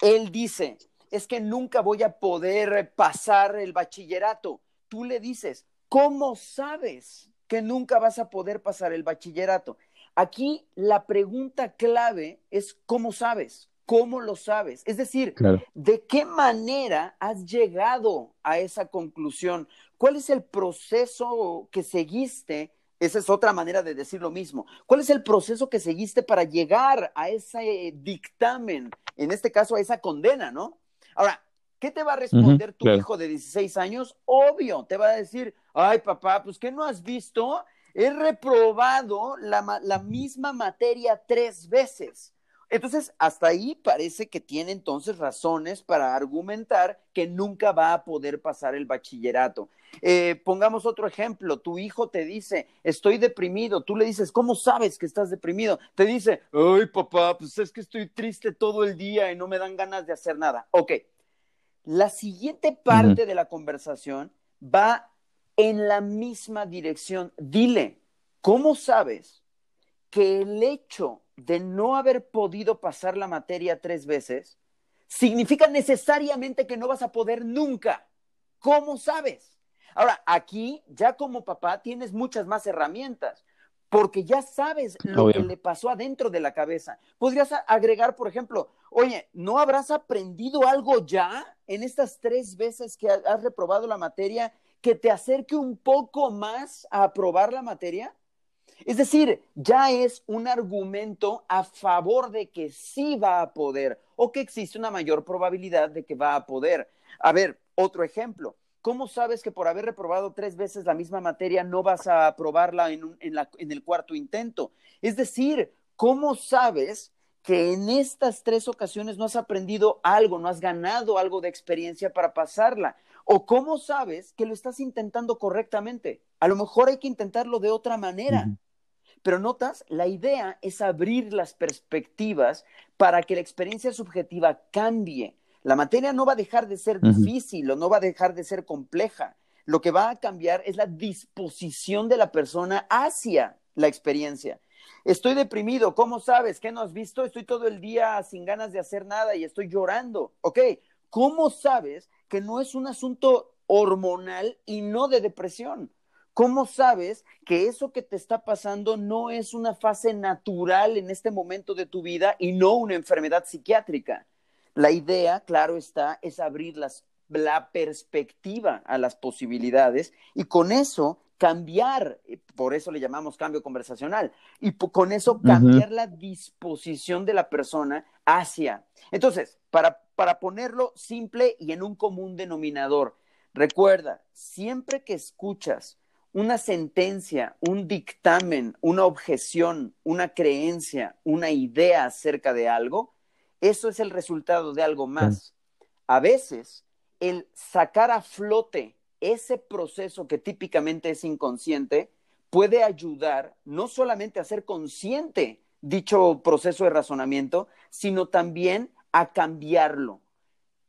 él dice, es que nunca voy a poder pasar el bachillerato. Tú le dices, ¿cómo sabes? Que nunca vas a poder pasar el bachillerato. Aquí la pregunta clave es cómo sabes, cómo lo sabes. Es decir, ¿de qué manera has llegado a esa conclusión? ¿Cuál es el proceso que seguiste? Esa es otra manera de decir lo mismo. ¿Cuál es el proceso que seguiste para llegar a ese dictamen? En este caso, a esa condena, ¿no? Ahora, ¿Qué te va a responder tu hijo de 16 años? Obvio, te va a decir, ay papá, pues ¿qué no has visto? He reprobado la, la misma materia tres veces. Entonces, hasta ahí parece que tiene entonces razones para argumentar que nunca va a poder pasar el bachillerato. Eh, pongamos otro ejemplo, tu hijo te dice, estoy deprimido, tú le dices, ¿cómo sabes que estás deprimido? Te dice, ay papá, pues es que estoy triste todo el día y no me dan ganas de hacer nada. Ok, la siguiente parte de la conversación va en la misma dirección. Dile, ¿cómo sabes que el hecho de no haber podido pasar la materia tres veces significa necesariamente que no vas a poder nunca? ¿Cómo sabes? Ahora, aquí ya como papá tienes muchas más herramientas. porque ya sabes lo que le pasó adentro de la cabeza. Podrías agregar, por ejemplo, oye, ¿no habrás aprendido algo ya en estas tres veces que has reprobado la materia que te acerque un poco más a aprobar la materia? Es decir, ya es un argumento a favor de que sí va a poder o que existe una mayor probabilidad de que va a poder. A ver, otro ejemplo. ¿Cómo sabes que por haber reprobado tres veces la misma materia no vas a aprobarla en, el cuarto intento? Es decir, ¿cómo sabes que en estas tres ocasiones no has aprendido algo, no has ganado algo de experiencia para pasarla? ¿O cómo sabes que lo estás intentando correctamente? A lo mejor hay que intentarlo de otra manera. Pero notas, la idea es abrir las perspectivas para que la experiencia subjetiva cambie la materia no va a dejar de ser difícil o no va a dejar de ser compleja. Lo que va a cambiar es la disposición de la persona hacia la experiencia. Estoy deprimido, ¿cómo sabes? ¿Qué no has visto? Estoy todo el día sin ganas de hacer nada y estoy llorando. Ok, ¿cómo sabes que no es un asunto hormonal y no de depresión? ¿Cómo sabes que eso que te está pasando no es una fase natural en este momento de tu vida y no una enfermedad psiquiátrica? La idea, claro está, es abrir la perspectiva a las posibilidades y con eso cambiar, eh, por eso le llamamos cambio conversacional, y con eso cambiar la disposición de la persona hacia. Entonces, para, para ponerlo simple y en un común denominador, recuerda, siempre que escuchas una sentencia, un dictamen, una objeción, una creencia, una idea acerca de algo, eso es el resultado de algo más. A veces, el sacar a flote ese proceso que típicamente es inconsciente puede ayudar no solamente a ser consciente dicho proceso de razonamiento, sino también a cambiarlo.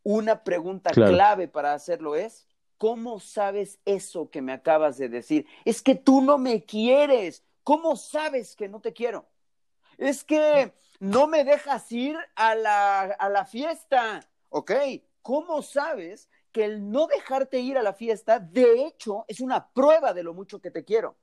Una pregunta clave para hacerlo es, ¿cómo sabes eso que me acabas de decir? Es que tú no me quieres. ¿Cómo sabes que no te quiero? Es que no me dejas ir a la, a la fiesta. Ok, ¿cómo sabes que el no dejarte ir a la fiesta, de hecho, es una prueba de lo mucho que te quiero?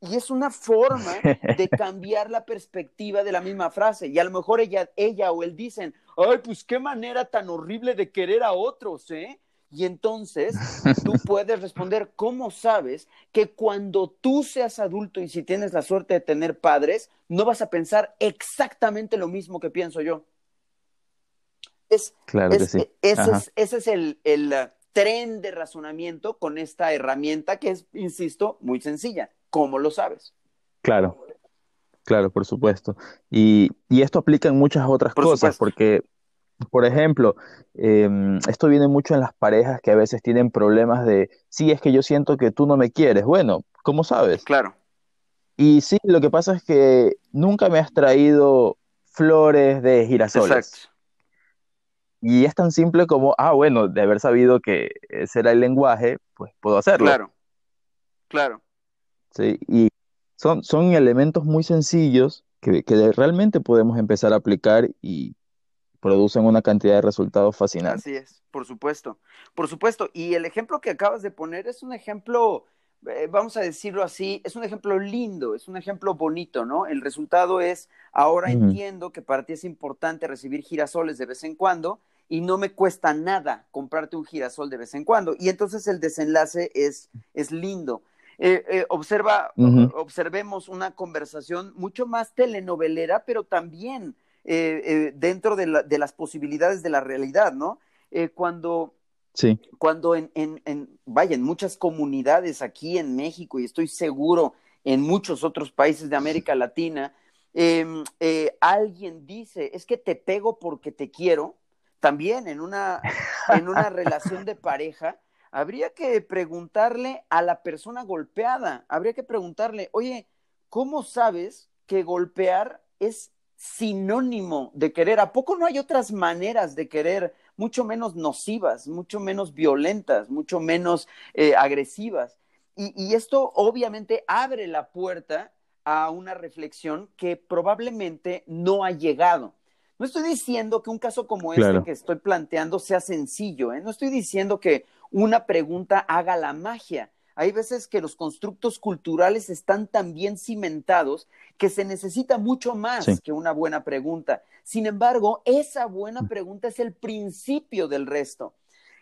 Y es una forma de cambiar la perspectiva de la misma frase. Y a lo mejor ella, ella o él dicen, ay, pues qué manera tan horrible de querer a otros, ¿eh? Y entonces tú puedes responder, ¿cómo sabes que cuando tú seas adulto y si tienes la suerte de tener padres, no vas a pensar exactamente lo mismo que pienso yo? Es, claro que sí. Ese es, ese es, el, el uh, tren de razonamiento con esta herramienta que es, insisto, muy sencilla. ¿Cómo lo sabes? Claro, claro, por supuesto. Y, y esto aplica en muchas otras cosas, porque por ejemplo, em, esto viene mucho en las parejas que a veces tienen problemas de, sí, es que yo siento que tú no me quieres. Bueno, ¿cómo sabes? Claro. Y sí, lo que pasa es que nunca me has traído flores de girasoles. Exacto. Y es tan simple como, ah, bueno, de haber sabido que ese era el lenguaje, pues puedo hacerlo. Claro, claro. Sí, y son, son elementos muy sencillos que, que realmente podemos empezar a aplicar y producen una cantidad de resultados fascinantes. Así es, por supuesto, por supuesto. Y el ejemplo que acabas de poner es un ejemplo, eh, vamos a decirlo así, es un ejemplo lindo, es un ejemplo bonito, ¿no? El resultado es, ahora entiendo que para ti es importante recibir girasoles de vez en cuando y no me cuesta nada comprarte un girasol de vez en cuando. Y entonces el desenlace es, es lindo. Eh, eh, observa, observemos una conversación mucho más telenovelera, pero también eh, eh, dentro de, las posibilidades de la realidad, ¿no? Cuando, sí. cuando en, en, vaya, en muchas comunidades aquí en México y estoy seguro en muchos otros países de América Latina, em, alguien dice, es que te pego porque te quiero, también en una, en una relación de pareja, habría que preguntarle a la persona golpeada, habría que preguntarle, oye, ¿cómo sabes que golpear es sinónimo de querer. ¿A poco no hay otras maneras de querer mucho menos nocivas, mucho menos violentas, mucho menos eh, agresivas? Y, esto obviamente abre la puerta a una reflexión que probablemente no ha llegado. No estoy diciendo que un caso como este que estoy planteando sea sencillo, ¿eh? no estoy diciendo que una pregunta haga la magia. Hay veces que los constructos culturales están tan bien cimentados que se necesita mucho más que una buena pregunta. Sin embargo, esa buena mm. pregunta es el principio del resto.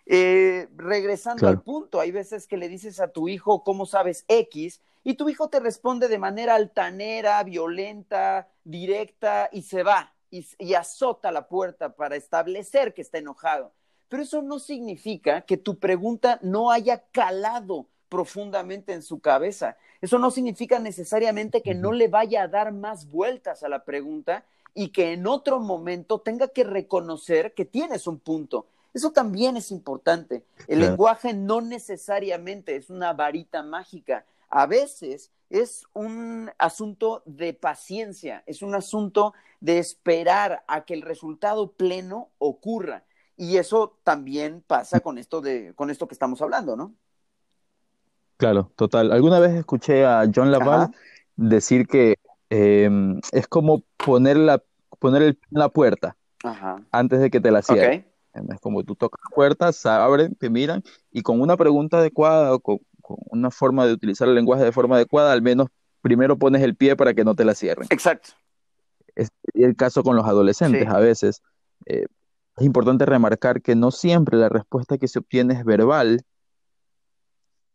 Eh, regresando al punto, hay veces que le dices a tu hijo, ¿cómo sabes X? Y tu hijo te responde de manera altanera, violenta, directa y se va y azota la puerta para establecer que está enojado. Pero eso no significa que tu pregunta no haya calado profundamente en su cabeza. Eso no significa necesariamente que no le vaya a dar más vueltas a la pregunta y que en otro momento tenga que reconocer que tienes un punto. Eso también es importante. El lenguaje no necesariamente es una varita mágica. A veces es un asunto de paciencia, es un asunto de esperar a que el resultado pleno ocurra. Y eso también pasa con esto de, con esto que estamos hablando, ¿no? Claro, total. Alguna vez escuché a John Laval decir que em, es como poner, la, poner el en la puerta antes de que te la cierren. Es como tú tocas la puerta, se abren, te miran y con una pregunta adecuada o con, una forma de utilizar el lenguaje de forma adecuada, al menos primero pones el pie para que no te la cierren. Exacto. Es el caso con los adolescentes a veces. Eh, es importante remarcar que no siempre la respuesta que se obtiene es verbal,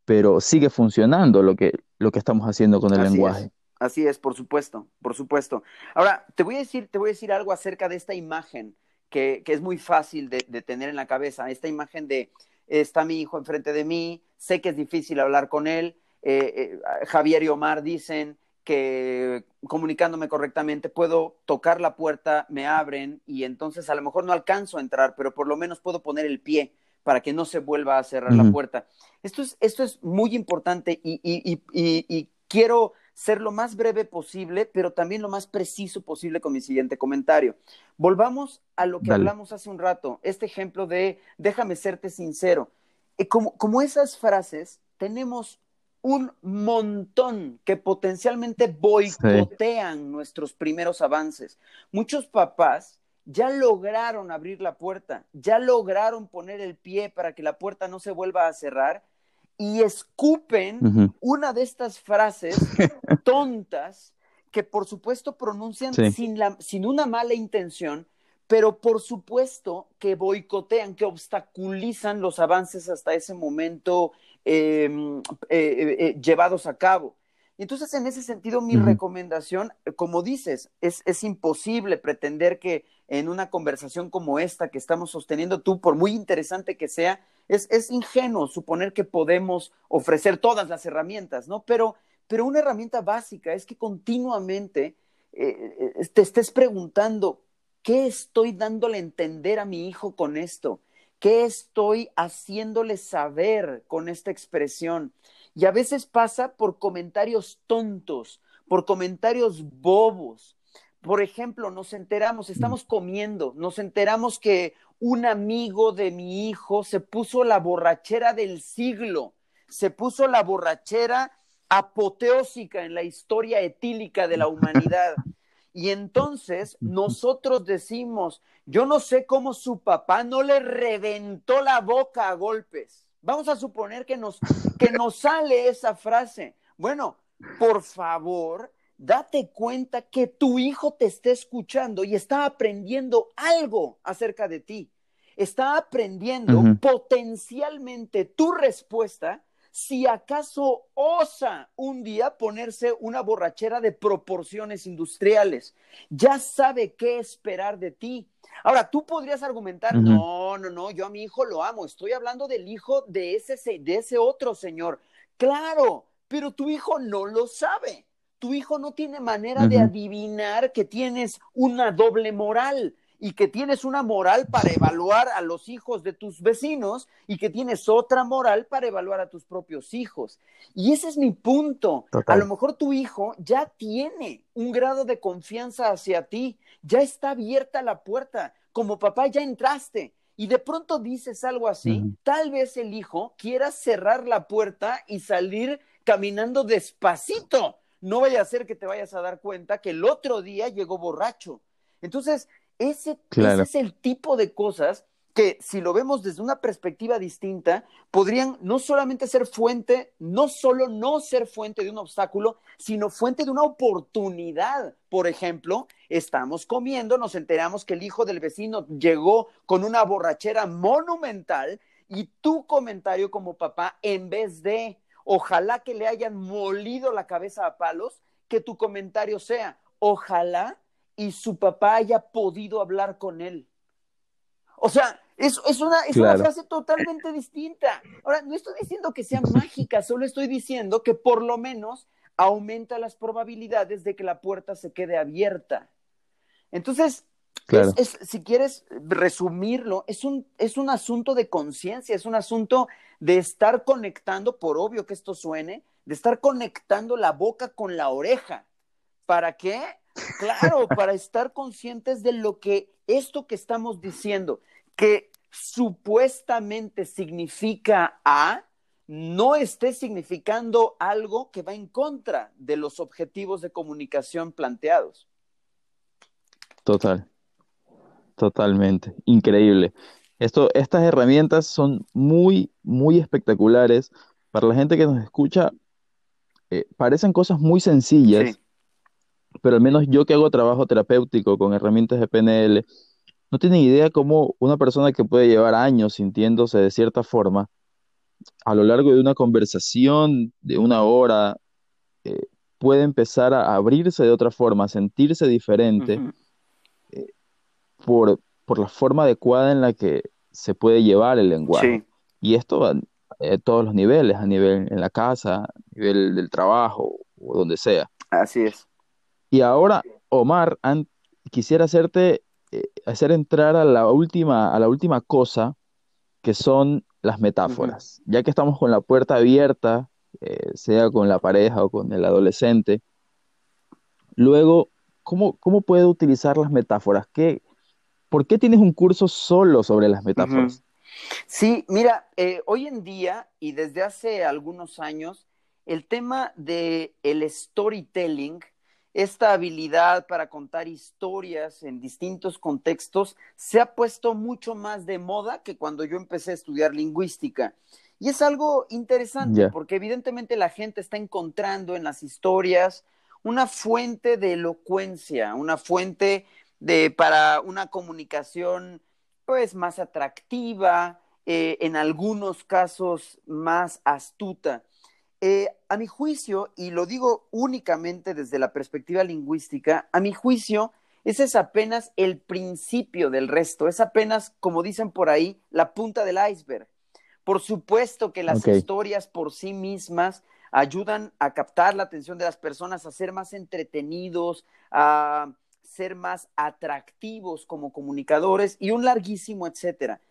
pero sigue funcionando lo que, lo que estamos haciendo con el lenguaje. Así es, por supuesto, por supuesto. Ahora, te voy a decir, te voy a decir algo acerca de esta imagen que, es muy fácil de, tener en la cabeza. Esta imagen de está mi hijo enfrente de mí, sé que es difícil hablar con él. Eh, eh, Javier y Omar dicen, que comunicándome correctamente puedo tocar la puerta, me abren y entonces a lo mejor no alcanzo a entrar, pero por lo menos puedo poner el pie para que no se vuelva a cerrar la puerta. Esto es, esto es muy importante y, y, y, y, quiero ser lo más breve posible, pero también lo más preciso posible con mi siguiente comentario. Volvamos a lo que hablamos hace un rato, este ejemplo de déjame serte sincero. Eh, como, como esas frases, tenemos un montón que potencialmente boicotean nuestros primeros avances. Muchos papás ya lograron abrir la puerta, ya lograron poner el pie para que la puerta no se vuelva a cerrar y escupen una de estas frases tontas que por supuesto pronuncian sin, la, sin una mala intención, pero por supuesto que boicotean, que obstaculizan los avances hasta ese momento Em, eh, eh, eh, llevados a cabo. Entonces, en ese sentido, mi recomendación, como dices, es, es, imposible pretender que en una conversación como esta que estamos sosteniendo tú, por muy interesante que sea, es, es ingenuo suponer que podemos ofrecer todas las herramientas, ¿no? Pero, pero una herramienta básica es que continuamente te estés preguntando, ¿qué estoy dándole a entender a mi hijo con esto? ¿Qué estoy haciéndole saber con esta expresión? Y a veces pasa por comentarios tontos, por comentarios bobos. Por ejemplo, nos enteramos, estamos comiendo, nos enteramos que un amigo de mi hijo se puso la borrachera del siglo, se puso la borrachera apoteósica en la historia etílica de la humanidad. Y entonces nosotros decimos, yo no sé cómo su papá no le reventó la boca a golpes. Vamos a suponer que nos, que nos sale esa frase. Bueno, por favor, date cuenta que tu hijo te está escuchando y está aprendiendo algo acerca de ti. Está aprendiendo potencialmente tu respuesta si acaso osa un día ponerse una borrachera de proporciones industriales. Ya sabe qué esperar de ti. Ahora, tú podrías argumentar, no, no, no, yo a mi hijo lo amo, estoy hablando del hijo de ese, de ese otro señor. Claro, pero tu hijo no lo sabe. Tu hijo no tiene manera de adivinar que tienes una doble moral y que tienes una moral para evaluar a los hijos de tus vecinos y que tienes otra moral para evaluar a tus propios hijos. Y ese es mi punto. A lo mejor tu hijo ya tiene un grado de confianza hacia ti, ya está abierta la puerta, como papá ya entraste. Y de pronto dices algo así, tal vez el hijo quiera cerrar la puerta y salir caminando despacito. No vaya a ser que te vayas a dar cuenta que el otro día llegó borracho. Entonces, ese, es el tipo de cosas que si lo vemos desde una perspectiva distinta, podrían no solamente ser fuente, no solo no ser fuente de un obstáculo, sino fuente de una oportunidad. Por ejemplo, estamos comiendo, nos enteramos que el hijo del vecino llegó con una borrachera monumental y tu comentario como papá, en vez de ojalá que le hayan molido la cabeza a palos, que tu comentario sea ojalá y su papá haya podido hablar con él o sea, es, es, una, es una frase totalmente distinta. Ahora, no estoy diciendo que sea mágica, solo estoy diciendo que por lo menos aumenta las probabilidades de que la puerta se quede abierta. Entonces, si quieres resumirlo, es un, es un asunto de conciencia, es un asunto de estar conectando, por obvio que esto suene, de estar conectando la boca con la oreja. ¿Para qué? Claro, para estar conscientes de lo que esto que estamos diciendo, que supuestamente significa A, no esté significando algo que va en contra de los objetivos de comunicación planteados. Total, totalmente, increíble. Esto, estas herramientas son muy, muy espectaculares. Para la gente que nos escucha, eh, parecen cosas muy sencillas, pero al menos yo que hago trabajo terapéutico con herramientas de PNL, no tienen idea cómo una persona que puede llevar años sintiéndose de cierta forma, a lo largo de una conversación de una hora, eh, puede empezar a abrirse de otra forma, a sentirse diferente eh, por, la forma adecuada en la que se puede llevar el lenguaje. Y esto a, todos los niveles, a nivel en la casa, a nivel del trabajo o donde sea. Así es. Y ahora, Omar, quisiera hacerte eh, hacer entrar a la última, a la última cosa, que son las metáforas. Ya que estamos con la puerta abierta, eh, sea con la pareja o con el adolescente, luego, ¿cómo, cómo puedo utilizar las metáforas? ¿Qué, ¿Por qué tienes un curso solo sobre las metáforas? Sí, mira, eh, hoy en día y desde hace algunos años, el tema de el storytelling esta habilidad para contar historias en distintos contextos se ha puesto mucho más de moda que cuando yo empecé a estudiar lingüística. Y es algo interesante porque evidentemente la gente está encontrando en las historias una fuente de elocuencia, una fuente de para una comunicación pues más atractiva, eh, en algunos casos más astuta. Eh, a mi juicio, y lo digo únicamente desde la perspectiva lingüística, a mi juicio, ese es apenas el principio del resto, es apenas, como dicen por ahí, la punta del iceberg. Por supuesto que las historias por sí mismas ayudan a captar la atención de las personas, a ser más entretenidos, a ser más atractivos como comunicadores y un larguísimo etcétera.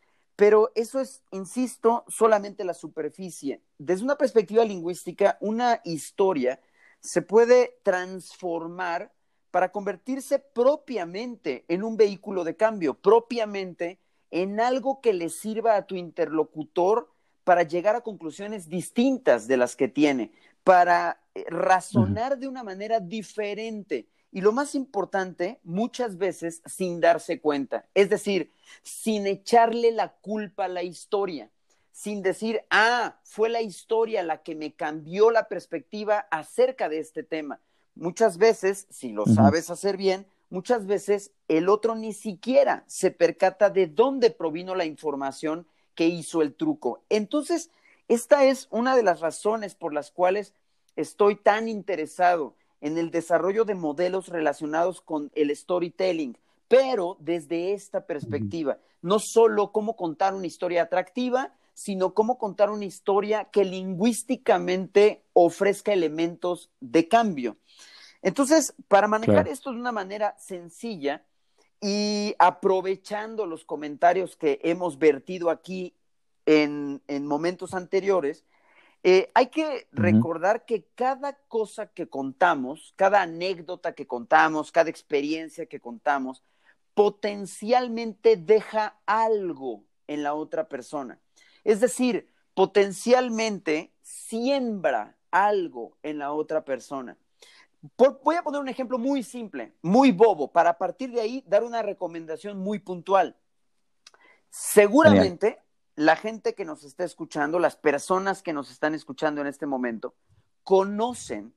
Pero eso es, insisto, solamente la superficie. Desde una perspectiva lingüística, una historia se puede transformar para convertirse propiamente en un vehículo de cambio, propiamente en algo que le sirva a tu interlocutor para llegar a conclusiones distintas de las que tiene, para eh, razonar de una manera diferente y lo más importante, muchas veces sin darse cuenta, es decir, sin echarle la culpa a la historia, sin decir, ah, fue la historia la que me cambió la perspectiva acerca de este tema. Muchas veces, si lo sabes hacer bien, muchas veces el otro ni siquiera se percata de dónde provino la información que hizo el truco. Entonces, esta es una de las razones por las cuales estoy tan interesado en el desarrollo de modelos relacionados con el storytelling, pero desde esta perspectiva, no solo cómo contar una historia atractiva, sino cómo contar una historia que lingüísticamente ofrezca elementos de cambio. Entonces, para manejar esto de una manera sencilla y aprovechando los comentarios que hemos vertido aquí en, en momentos anteriores, eh, hay que recordar que cada cosa que contamos, cada anécdota que contamos, cada experiencia que contamos, potencialmente deja algo en la otra persona. Es decir, potencialmente siembra algo en la otra persona. voy a poner un ejemplo muy simple, muy bobo, para partir de ahí dar una recomendación muy puntual. Seguramente la gente que nos está escuchando, las personas que nos están escuchando en este momento, conocen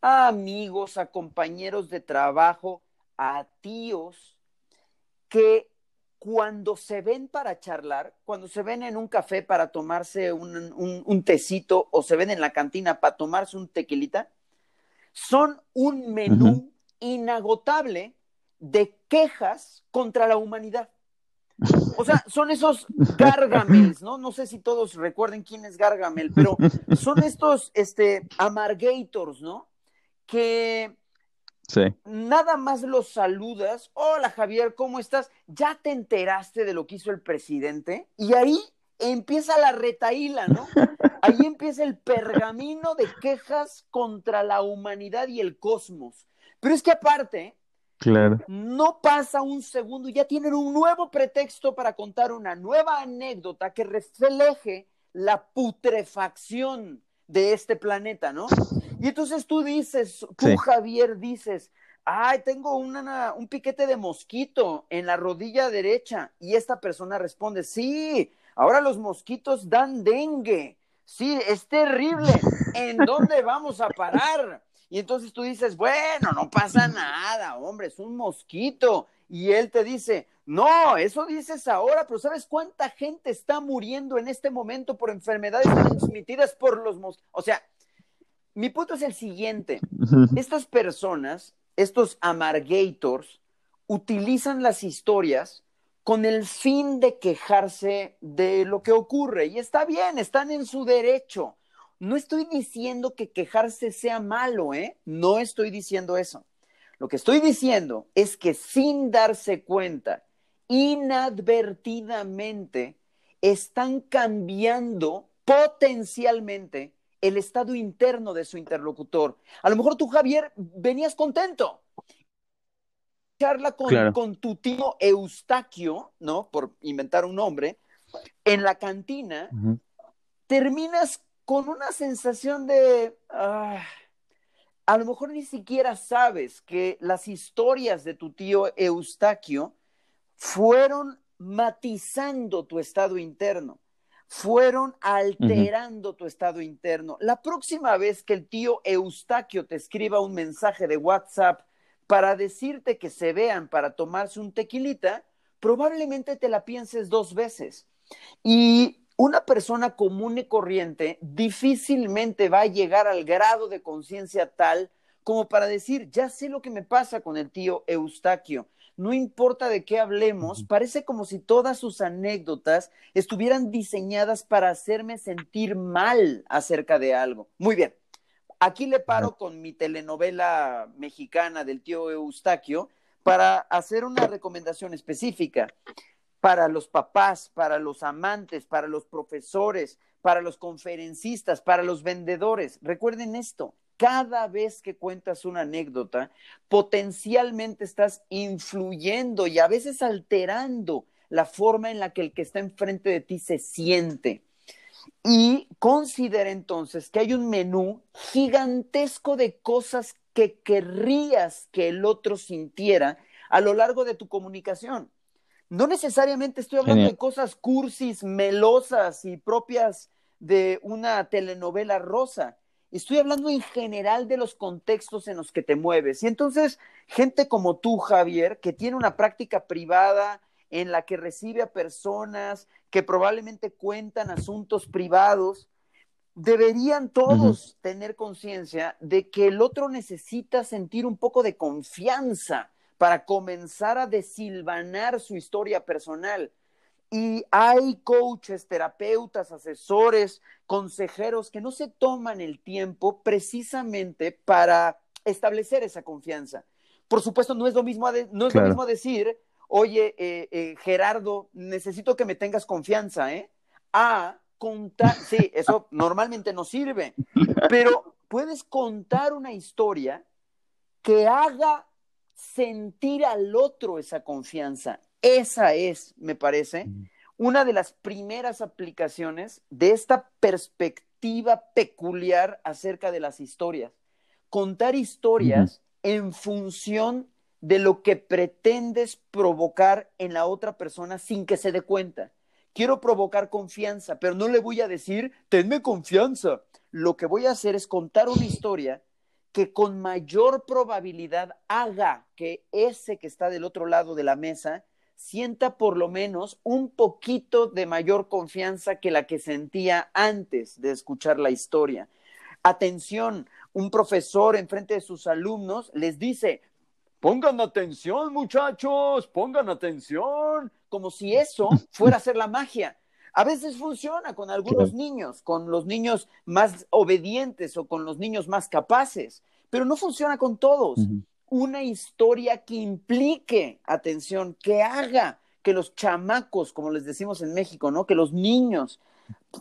a amigos, a compañeros de trabajo, a tíos, que cuando se ven para charlar, cuando se ven en un café para tomarse un, tecito o se ven en la cantina para tomarse un tequilita, son un menú inagotable de quejas contra la humanidad. O sea, son esos Gargamels, ¿no? No sé si todos recuerden quién es Gargamel, pero son estos este, amargators, ¿no? Que nada más los saludas. Hola Javier, ¿cómo estás? ¿Ya te enteraste de lo que hizo el presidente? Y ahí empieza la retaíla, ¿no? Ahí empieza el pergamino de quejas contra la humanidad y el cosmos. Pero es que aparte, Claro. No pasa un segundo y ya tienen un nuevo pretexto para contar una nueva anécdota que refleje la putrefacción de este planeta, ¿no? Y entonces tú dices, tú Javier dices, ay, tengo una, un piquete de mosquito en la rodilla derecha. Y esta persona responde, sí, ahora los mosquitos dan dengue. Sí, es terrible. ¿En dónde vamos a parar? Y entonces tú dices, bueno, no pasa nada, hombre, es un mosquito. Y él te dice, no, eso dices ahora, pero ¿sabes cuánta gente está muriendo en este momento por enfermedades transmitidas por los mosquitos? O sea, mi punto es el siguiente. Estas personas, estos amargators, utilizan las historias con el fin de quejarse de lo que ocurre. Y está bien, están en su derecho. No estoy diciendo que quejarse sea malo, ¿eh? No estoy diciendo eso. Lo que estoy diciendo es que sin darse cuenta, inadvertidamente, están cambiando potencialmente el estado interno de su interlocutor. A lo mejor tú, Javier, venías contento. Charla con, tu tío Eustaquio, ¿no? Por inventar un nombre, en la cantina, terminas con una sensación de... Ah, a lo mejor ni siquiera sabes que las historias de tu tío Eustaquio fueron matizando tu estado interno, fueron alterando tu estado interno. La próxima vez que el tío Eustaquio te escriba un mensaje de WhatsApp para decirte que se vean para tomarse un tequilita, probablemente te la pienses dos veces. Y una persona común y corriente difícilmente va a llegar al grado de conciencia tal como para decir, ya sé lo que me pasa con el tío Eustaquio. No importa de qué hablemos, parece como si todas sus anécdotas estuvieran diseñadas para hacerme sentir mal acerca de algo. Muy bien, aquí le paro con mi telenovela mexicana del tío Eustaquio para hacer una recomendación específica para los papás, para los amantes, para los profesores, para los conferencistas, para los vendedores. Recuerden esto, cada vez que cuentas una anécdota, potencialmente estás influyendo y a veces alterando la forma en la que el que está enfrente de ti se siente. Y considera entonces que hay un menú gigantesco de cosas que querrías que el otro sintiera a lo largo de tu comunicación. No necesariamente estoy hablando de cosas cursis, melosas y propias de una telenovela rosa. Estoy hablando en general de los contextos en los que te mueves. Y entonces, gente como tú, Javier, que tiene una práctica privada en la que recibe a personas que probablemente cuentan asuntos privados, deberían todos tener conciencia de que el otro necesita sentir un poco de confianza para comenzar a desilvanar su historia personal. Y hay coaches, terapeutas, asesores, consejeros que no se toman el tiempo precisamente para establecer esa confianza. Por supuesto, no es lo mismo, no es lo mismo decir, oye, eh, eh, Gerardo, necesito que me tengas confianza, ¿eh? A contar, sí, eso normalmente no sirve, pero puedes contar una historia que haga sentir al otro esa confianza. Esa es, me parece, una de las primeras aplicaciones de esta perspectiva peculiar acerca de las historias. Contar historias en función de lo que pretendes provocar en la otra persona sin que se dé cuenta. Quiero provocar confianza, pero no le voy a decir, tenme confianza. Lo que voy a hacer es contar una historia que con mayor probabilidad haga que ese que está del otro lado de la mesa sienta por lo menos un poquito de mayor confianza que la que sentía antes de escuchar la historia. Atención, un profesor en frente de sus alumnos les dice, pongan atención muchachos, pongan atención, como si eso fuera a ser la magia. A veces funciona con algunos niños, con los niños más obedientes o con los niños más capaces, pero no funciona con todos. Una historia que implique atención, que haga que los chamacos, como les decimos en México, ¿no? Que los niños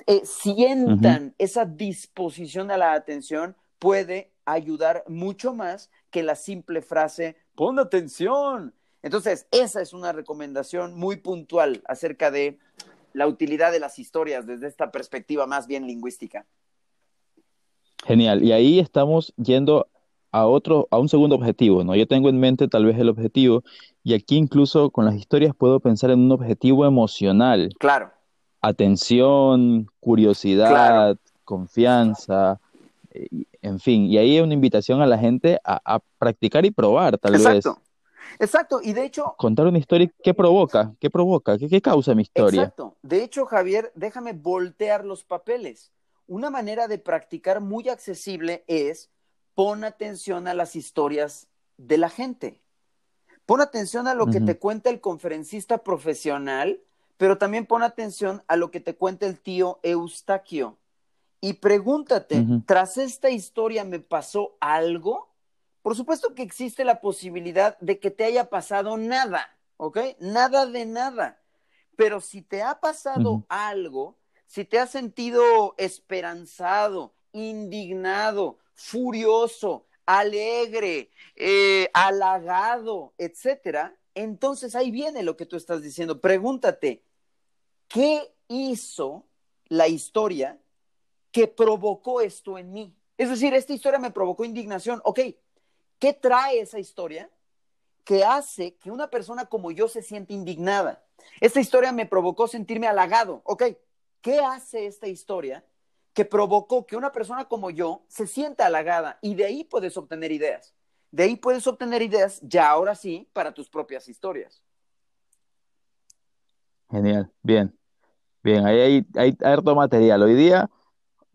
eh, sientan esa disposición a la atención, puede ayudar mucho más que la simple frase, pon atención. Entonces, esa es una recomendación muy puntual acerca de la utilidad de las historias desde esta perspectiva más bien lingüística. Genial. Y ahí estamos yendo a otro, a un segundo objetivo, ¿no? Yo tengo en mente tal vez el objetivo, y aquí incluso con las historias puedo pensar en un objetivo emocional. Claro. Atención, curiosidad, confianza, eh, en fin, y ahí hay una invitación a la gente a, practicar y probar, tal Exacto. vez. Exacto, y de hecho... Contar una historia, ¿qué provoca? ¿Qué provoca? ¿Qué, causa mi historia? Exacto. De hecho, Javier, déjame voltear los papeles. Una manera de practicar muy accesible es pon atención a las historias de la gente. Pon atención a lo que te cuenta el conferencista profesional, pero también pon atención a lo que te cuenta el tío Eustaquio. Y pregúntate, ¿tras esta historia me pasó algo? Por supuesto que existe la posibilidad de que te haya pasado nada, ¿ok? Nada de nada. Pero si te ha pasado algo, si te has sentido esperanzado, indignado, furioso, alegre, eh, halagado, etcétera, entonces ahí viene lo que tú estás diciendo. Pregúntate, ¿qué hizo la historia que provocó esto en mí? Es decir, esta historia me provocó indignación. Ok, ¿Qué trae esa historia que hace que una persona como yo se siente indignada? Esta historia me provocó sentirme halagado. Ok, ¿qué hace esta historia que provocó que una persona como yo se sienta halagada? Y de ahí puedes obtener ideas. De ahí puedes obtener ideas ya ahora sí para tus propias historias. Genial, bien. Bien, ahí hay, hay harto material. Hoy día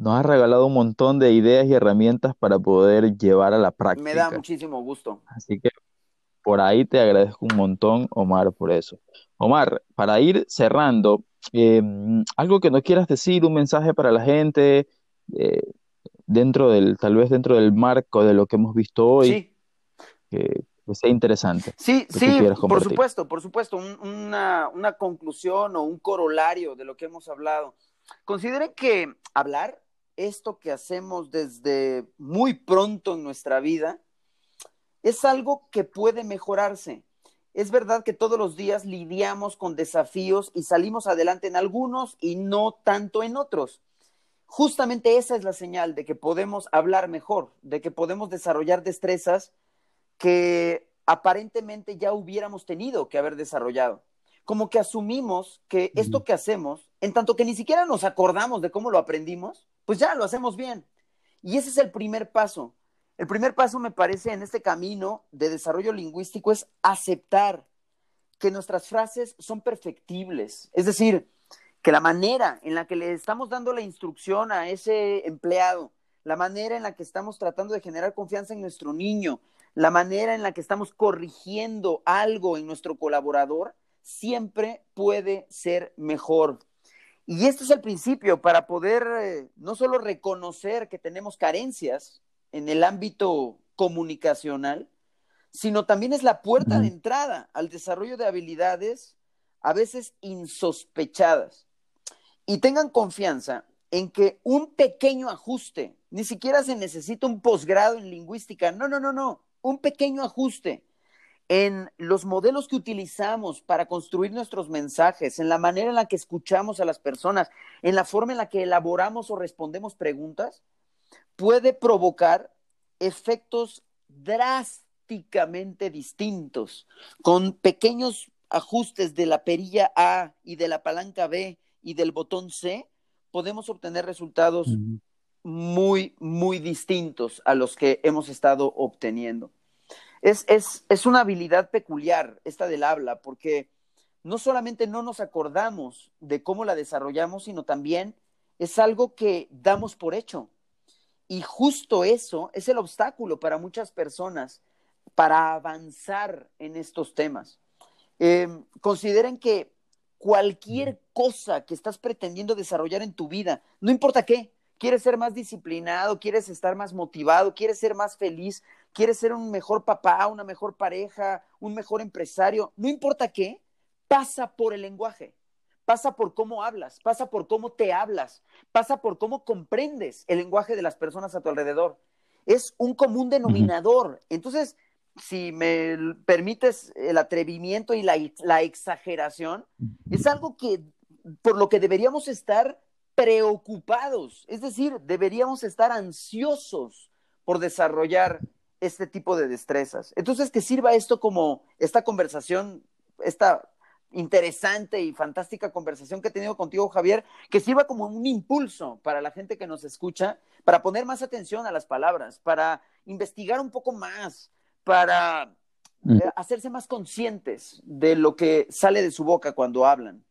nos has regalado un montón de ideas y herramientas para poder llevar a la práctica. Me da muchísimo gusto. Así que por ahí te agradezco un montón, Omar, por eso. Omar, para ir cerrando, em, algo que no quieras decir, un mensaje para la gente, eh, dentro del, tal vez dentro del marco de lo que hemos visto hoy, sí. que, sea interesante. Sí, sí, por supuesto, por supuesto, una, una conclusión o un corolario de lo que hemos hablado. Considere que hablar esto que hacemos desde muy pronto en nuestra vida es algo que puede mejorarse. Es verdad que todos los días lidiamos con desafíos y salimos adelante en algunos y no tanto en otros. Justamente esa es la señal de que podemos hablar mejor, de que podemos desarrollar destrezas que aparentemente ya hubiéramos tenido que haber desarrollado. Como que asumimos que esto que hacemos, en tanto que ni siquiera nos acordamos de cómo lo aprendimos, pues ya lo hacemos bien. Y ese es el primer paso. El primer paso, me parece, en este camino de desarrollo lingüístico es aceptar que nuestras frases son perfectibles. Es decir, que la manera en la que le estamos dando la instrucción a ese empleado, la manera en la que estamos tratando de generar confianza en nuestro niño, la manera en la que estamos corrigiendo algo en nuestro colaborador, siempre puede ser mejor. Y este es el principio para poder eh, no solo reconocer que tenemos carencias en el ámbito comunicacional, sino también es la puerta de entrada al desarrollo de habilidades a veces insospechadas. Y tengan confianza en que un pequeño ajuste, ni siquiera se necesita un posgrado en lingüística, no, no, no, no, un pequeño ajuste en los modelos que utilizamos para construir nuestros mensajes, en la manera en la que escuchamos a las personas, en la forma en la que elaboramos o respondemos preguntas, puede provocar efectos drásticamente distintos, con pequeños ajustes de la perilla A y de la palanca B y del botón C, podemos obtener resultados muy, muy distintos a los que hemos estado obteniendo. Es, es, es una habilidad peculiar esta del habla, porque no solamente no nos acordamos de cómo la desarrollamos, sino también es algo que damos por hecho. Y justo eso es el obstáculo para muchas personas para avanzar en estos temas. Em, consideren que cualquier cosa que estás pretendiendo desarrollar en tu vida, no importa qué, quieres ser más disciplinado, quieres estar más motivado, quieres ser más feliz, quieres ser un mejor papá, una mejor pareja, un mejor empresario, no importa qué, pasa por el lenguaje, pasa por cómo hablas, pasa por cómo te hablas, pasa por cómo comprendes el lenguaje de las personas a tu alrededor. Es un común denominador. Entonces, si me permites el atrevimiento y la, la exageración, es algo que por lo que deberíamos estar preocupados, es decir, deberíamos estar ansiosos por desarrollar este tipo de destrezas. Entonces, que sirva esto como esta conversación, esta interesante y fantástica conversación que he tenido contigo, Javier, que sirva como un impulso para la gente que nos escucha, para poner más atención a las palabras, para investigar un poco más, para mm. eh, hacerse más conscientes de lo que sale de su boca cuando hablan.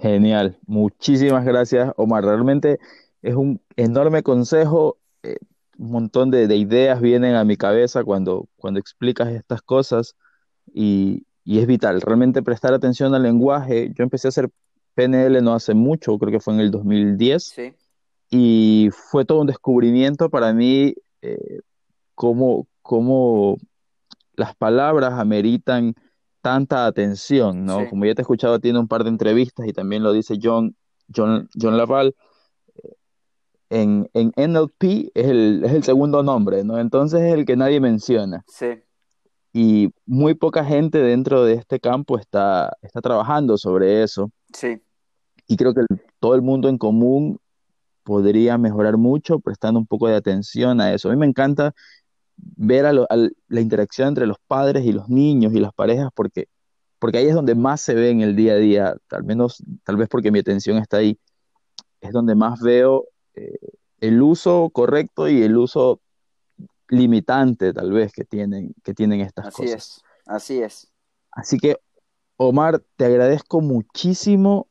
Genial, muchísimas gracias, Omar. Realmente es un enorme consejo. Eh, un montón de, ideas vienen a mi cabeza cuando, cuando explicas estas cosas y, y, es vital. Realmente prestar atención al lenguaje. Yo empecé a hacer PNL no hace mucho, creo que fue en el 2010. Sí. Y fue todo un descubrimiento para mí eh, cómo, cómo las palabras ameritan tanta atención, ¿no? Como ya te he escuchado, tiene un par de entrevistas y también lo dice John, John, John Laval. En, en NLP es el, es el, segundo nombre, ¿no? Entonces es el que nadie menciona. Sí. Y muy poca gente dentro de este campo está, está trabajando sobre eso. Sí. Y creo que todo el mundo en común podría mejorar mucho prestando un poco de atención a eso. A mí me encanta ver a, la interacción entre los padres y los niños y las parejas, porque, porque ahí es donde más se ve en el día a día, al menos, tal vez porque mi atención está ahí, es donde más veo eh, el uso correcto y el uso limitante, tal vez, que tienen, que tienen estas así cosas. Es, así es. Así que, Omar, te agradezco muchísimo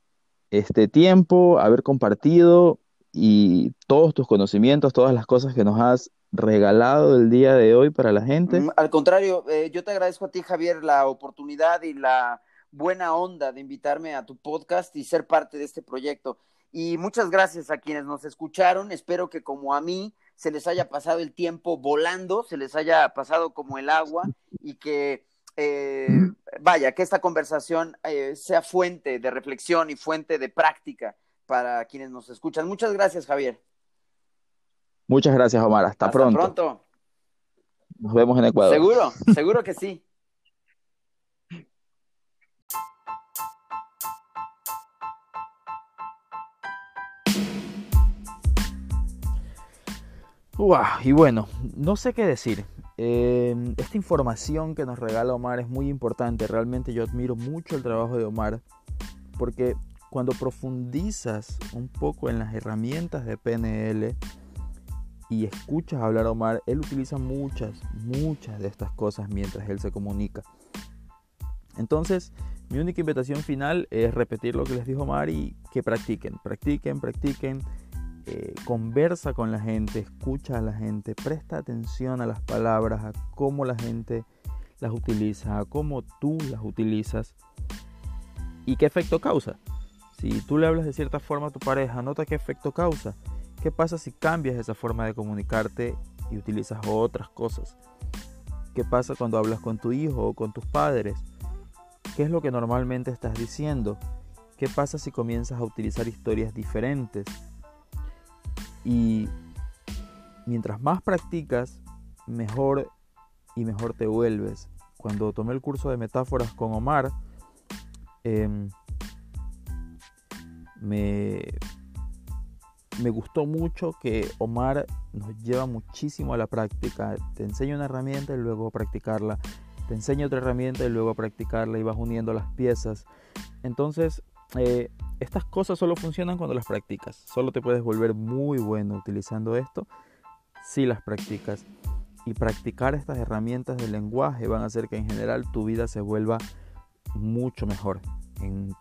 este tiempo, haber compartido y todos tus conocimientos, todas las cosas que nos has regalado el día de hoy para la gente. Mm, al contrario, eh, yo te agradezco a ti, Javier, la oportunidad y la buena onda de invitarme a tu podcast y ser parte de este proyecto. Y muchas gracias a quienes nos escucharon. Espero que como a mí se les haya pasado el tiempo volando, se les haya pasado como el agua y que, eh, vaya, que esta conversación eh, sea fuente de reflexión y fuente de práctica para quienes nos escuchan. Muchas gracias, Javier. Muchas gracias, Omar. Hasta, Hasta pronto. pronto. Nos vemos en Ecuador. Seguro, seguro que sí. Y bueno, no sé qué decir. Em, esta información que nos regala Omar es muy importante. Realmente yo admiro mucho el trabajo de Omar porque cuando profundizas un poco en las herramientas de PNL, y escuchas hablar a Omar, él utiliza muchas, muchas de estas cosas mientras él se comunica. Entonces, mi única invitación final es repetir lo que les dijo Omar y que practiquen, practiquen, practiquen, eh, conversa con la gente, escucha a la gente, presta atención a las palabras, a cómo la gente las utiliza, a cómo tú las utilizas y qué efecto causa. Si tú le hablas de cierta forma a tu pareja, nota qué efecto causa. ¿Qué pasa si cambias esa forma de comunicarte y utilizas otras cosas? ¿Qué pasa cuando hablas con tu hijo o con tus padres? ¿Qué es lo que normalmente estás diciendo? ¿Qué pasa si comienzas a utilizar historias diferentes? Y mientras más practicas, mejor y mejor te vuelves. Cuando tomé el curso de metáforas con Omar, em, me, me gustó mucho que Omar nos lleva muchísimo a la práctica. Te enseña una herramienta y luego a practicarla. Te enseña otra herramienta y luego a practicarla y vas uniendo las piezas. Entonces, eh, estas cosas solo funcionan cuando las practicas. Solo te puedes volver muy bueno utilizando esto si las practicas. Y practicar estas herramientas del lenguaje van a hacer que en general tu vida se vuelva mucho mejor en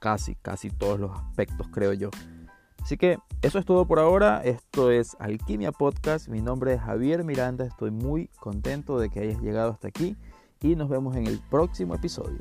casi, casi todos los aspectos, creo yo. Así que eso es todo por ahora. Esto es Alquimia Podcast. Mi nombre es Javier Miranda. Estoy muy contento de que hayas llegado hasta aquí y nos vemos en el próximo episodio.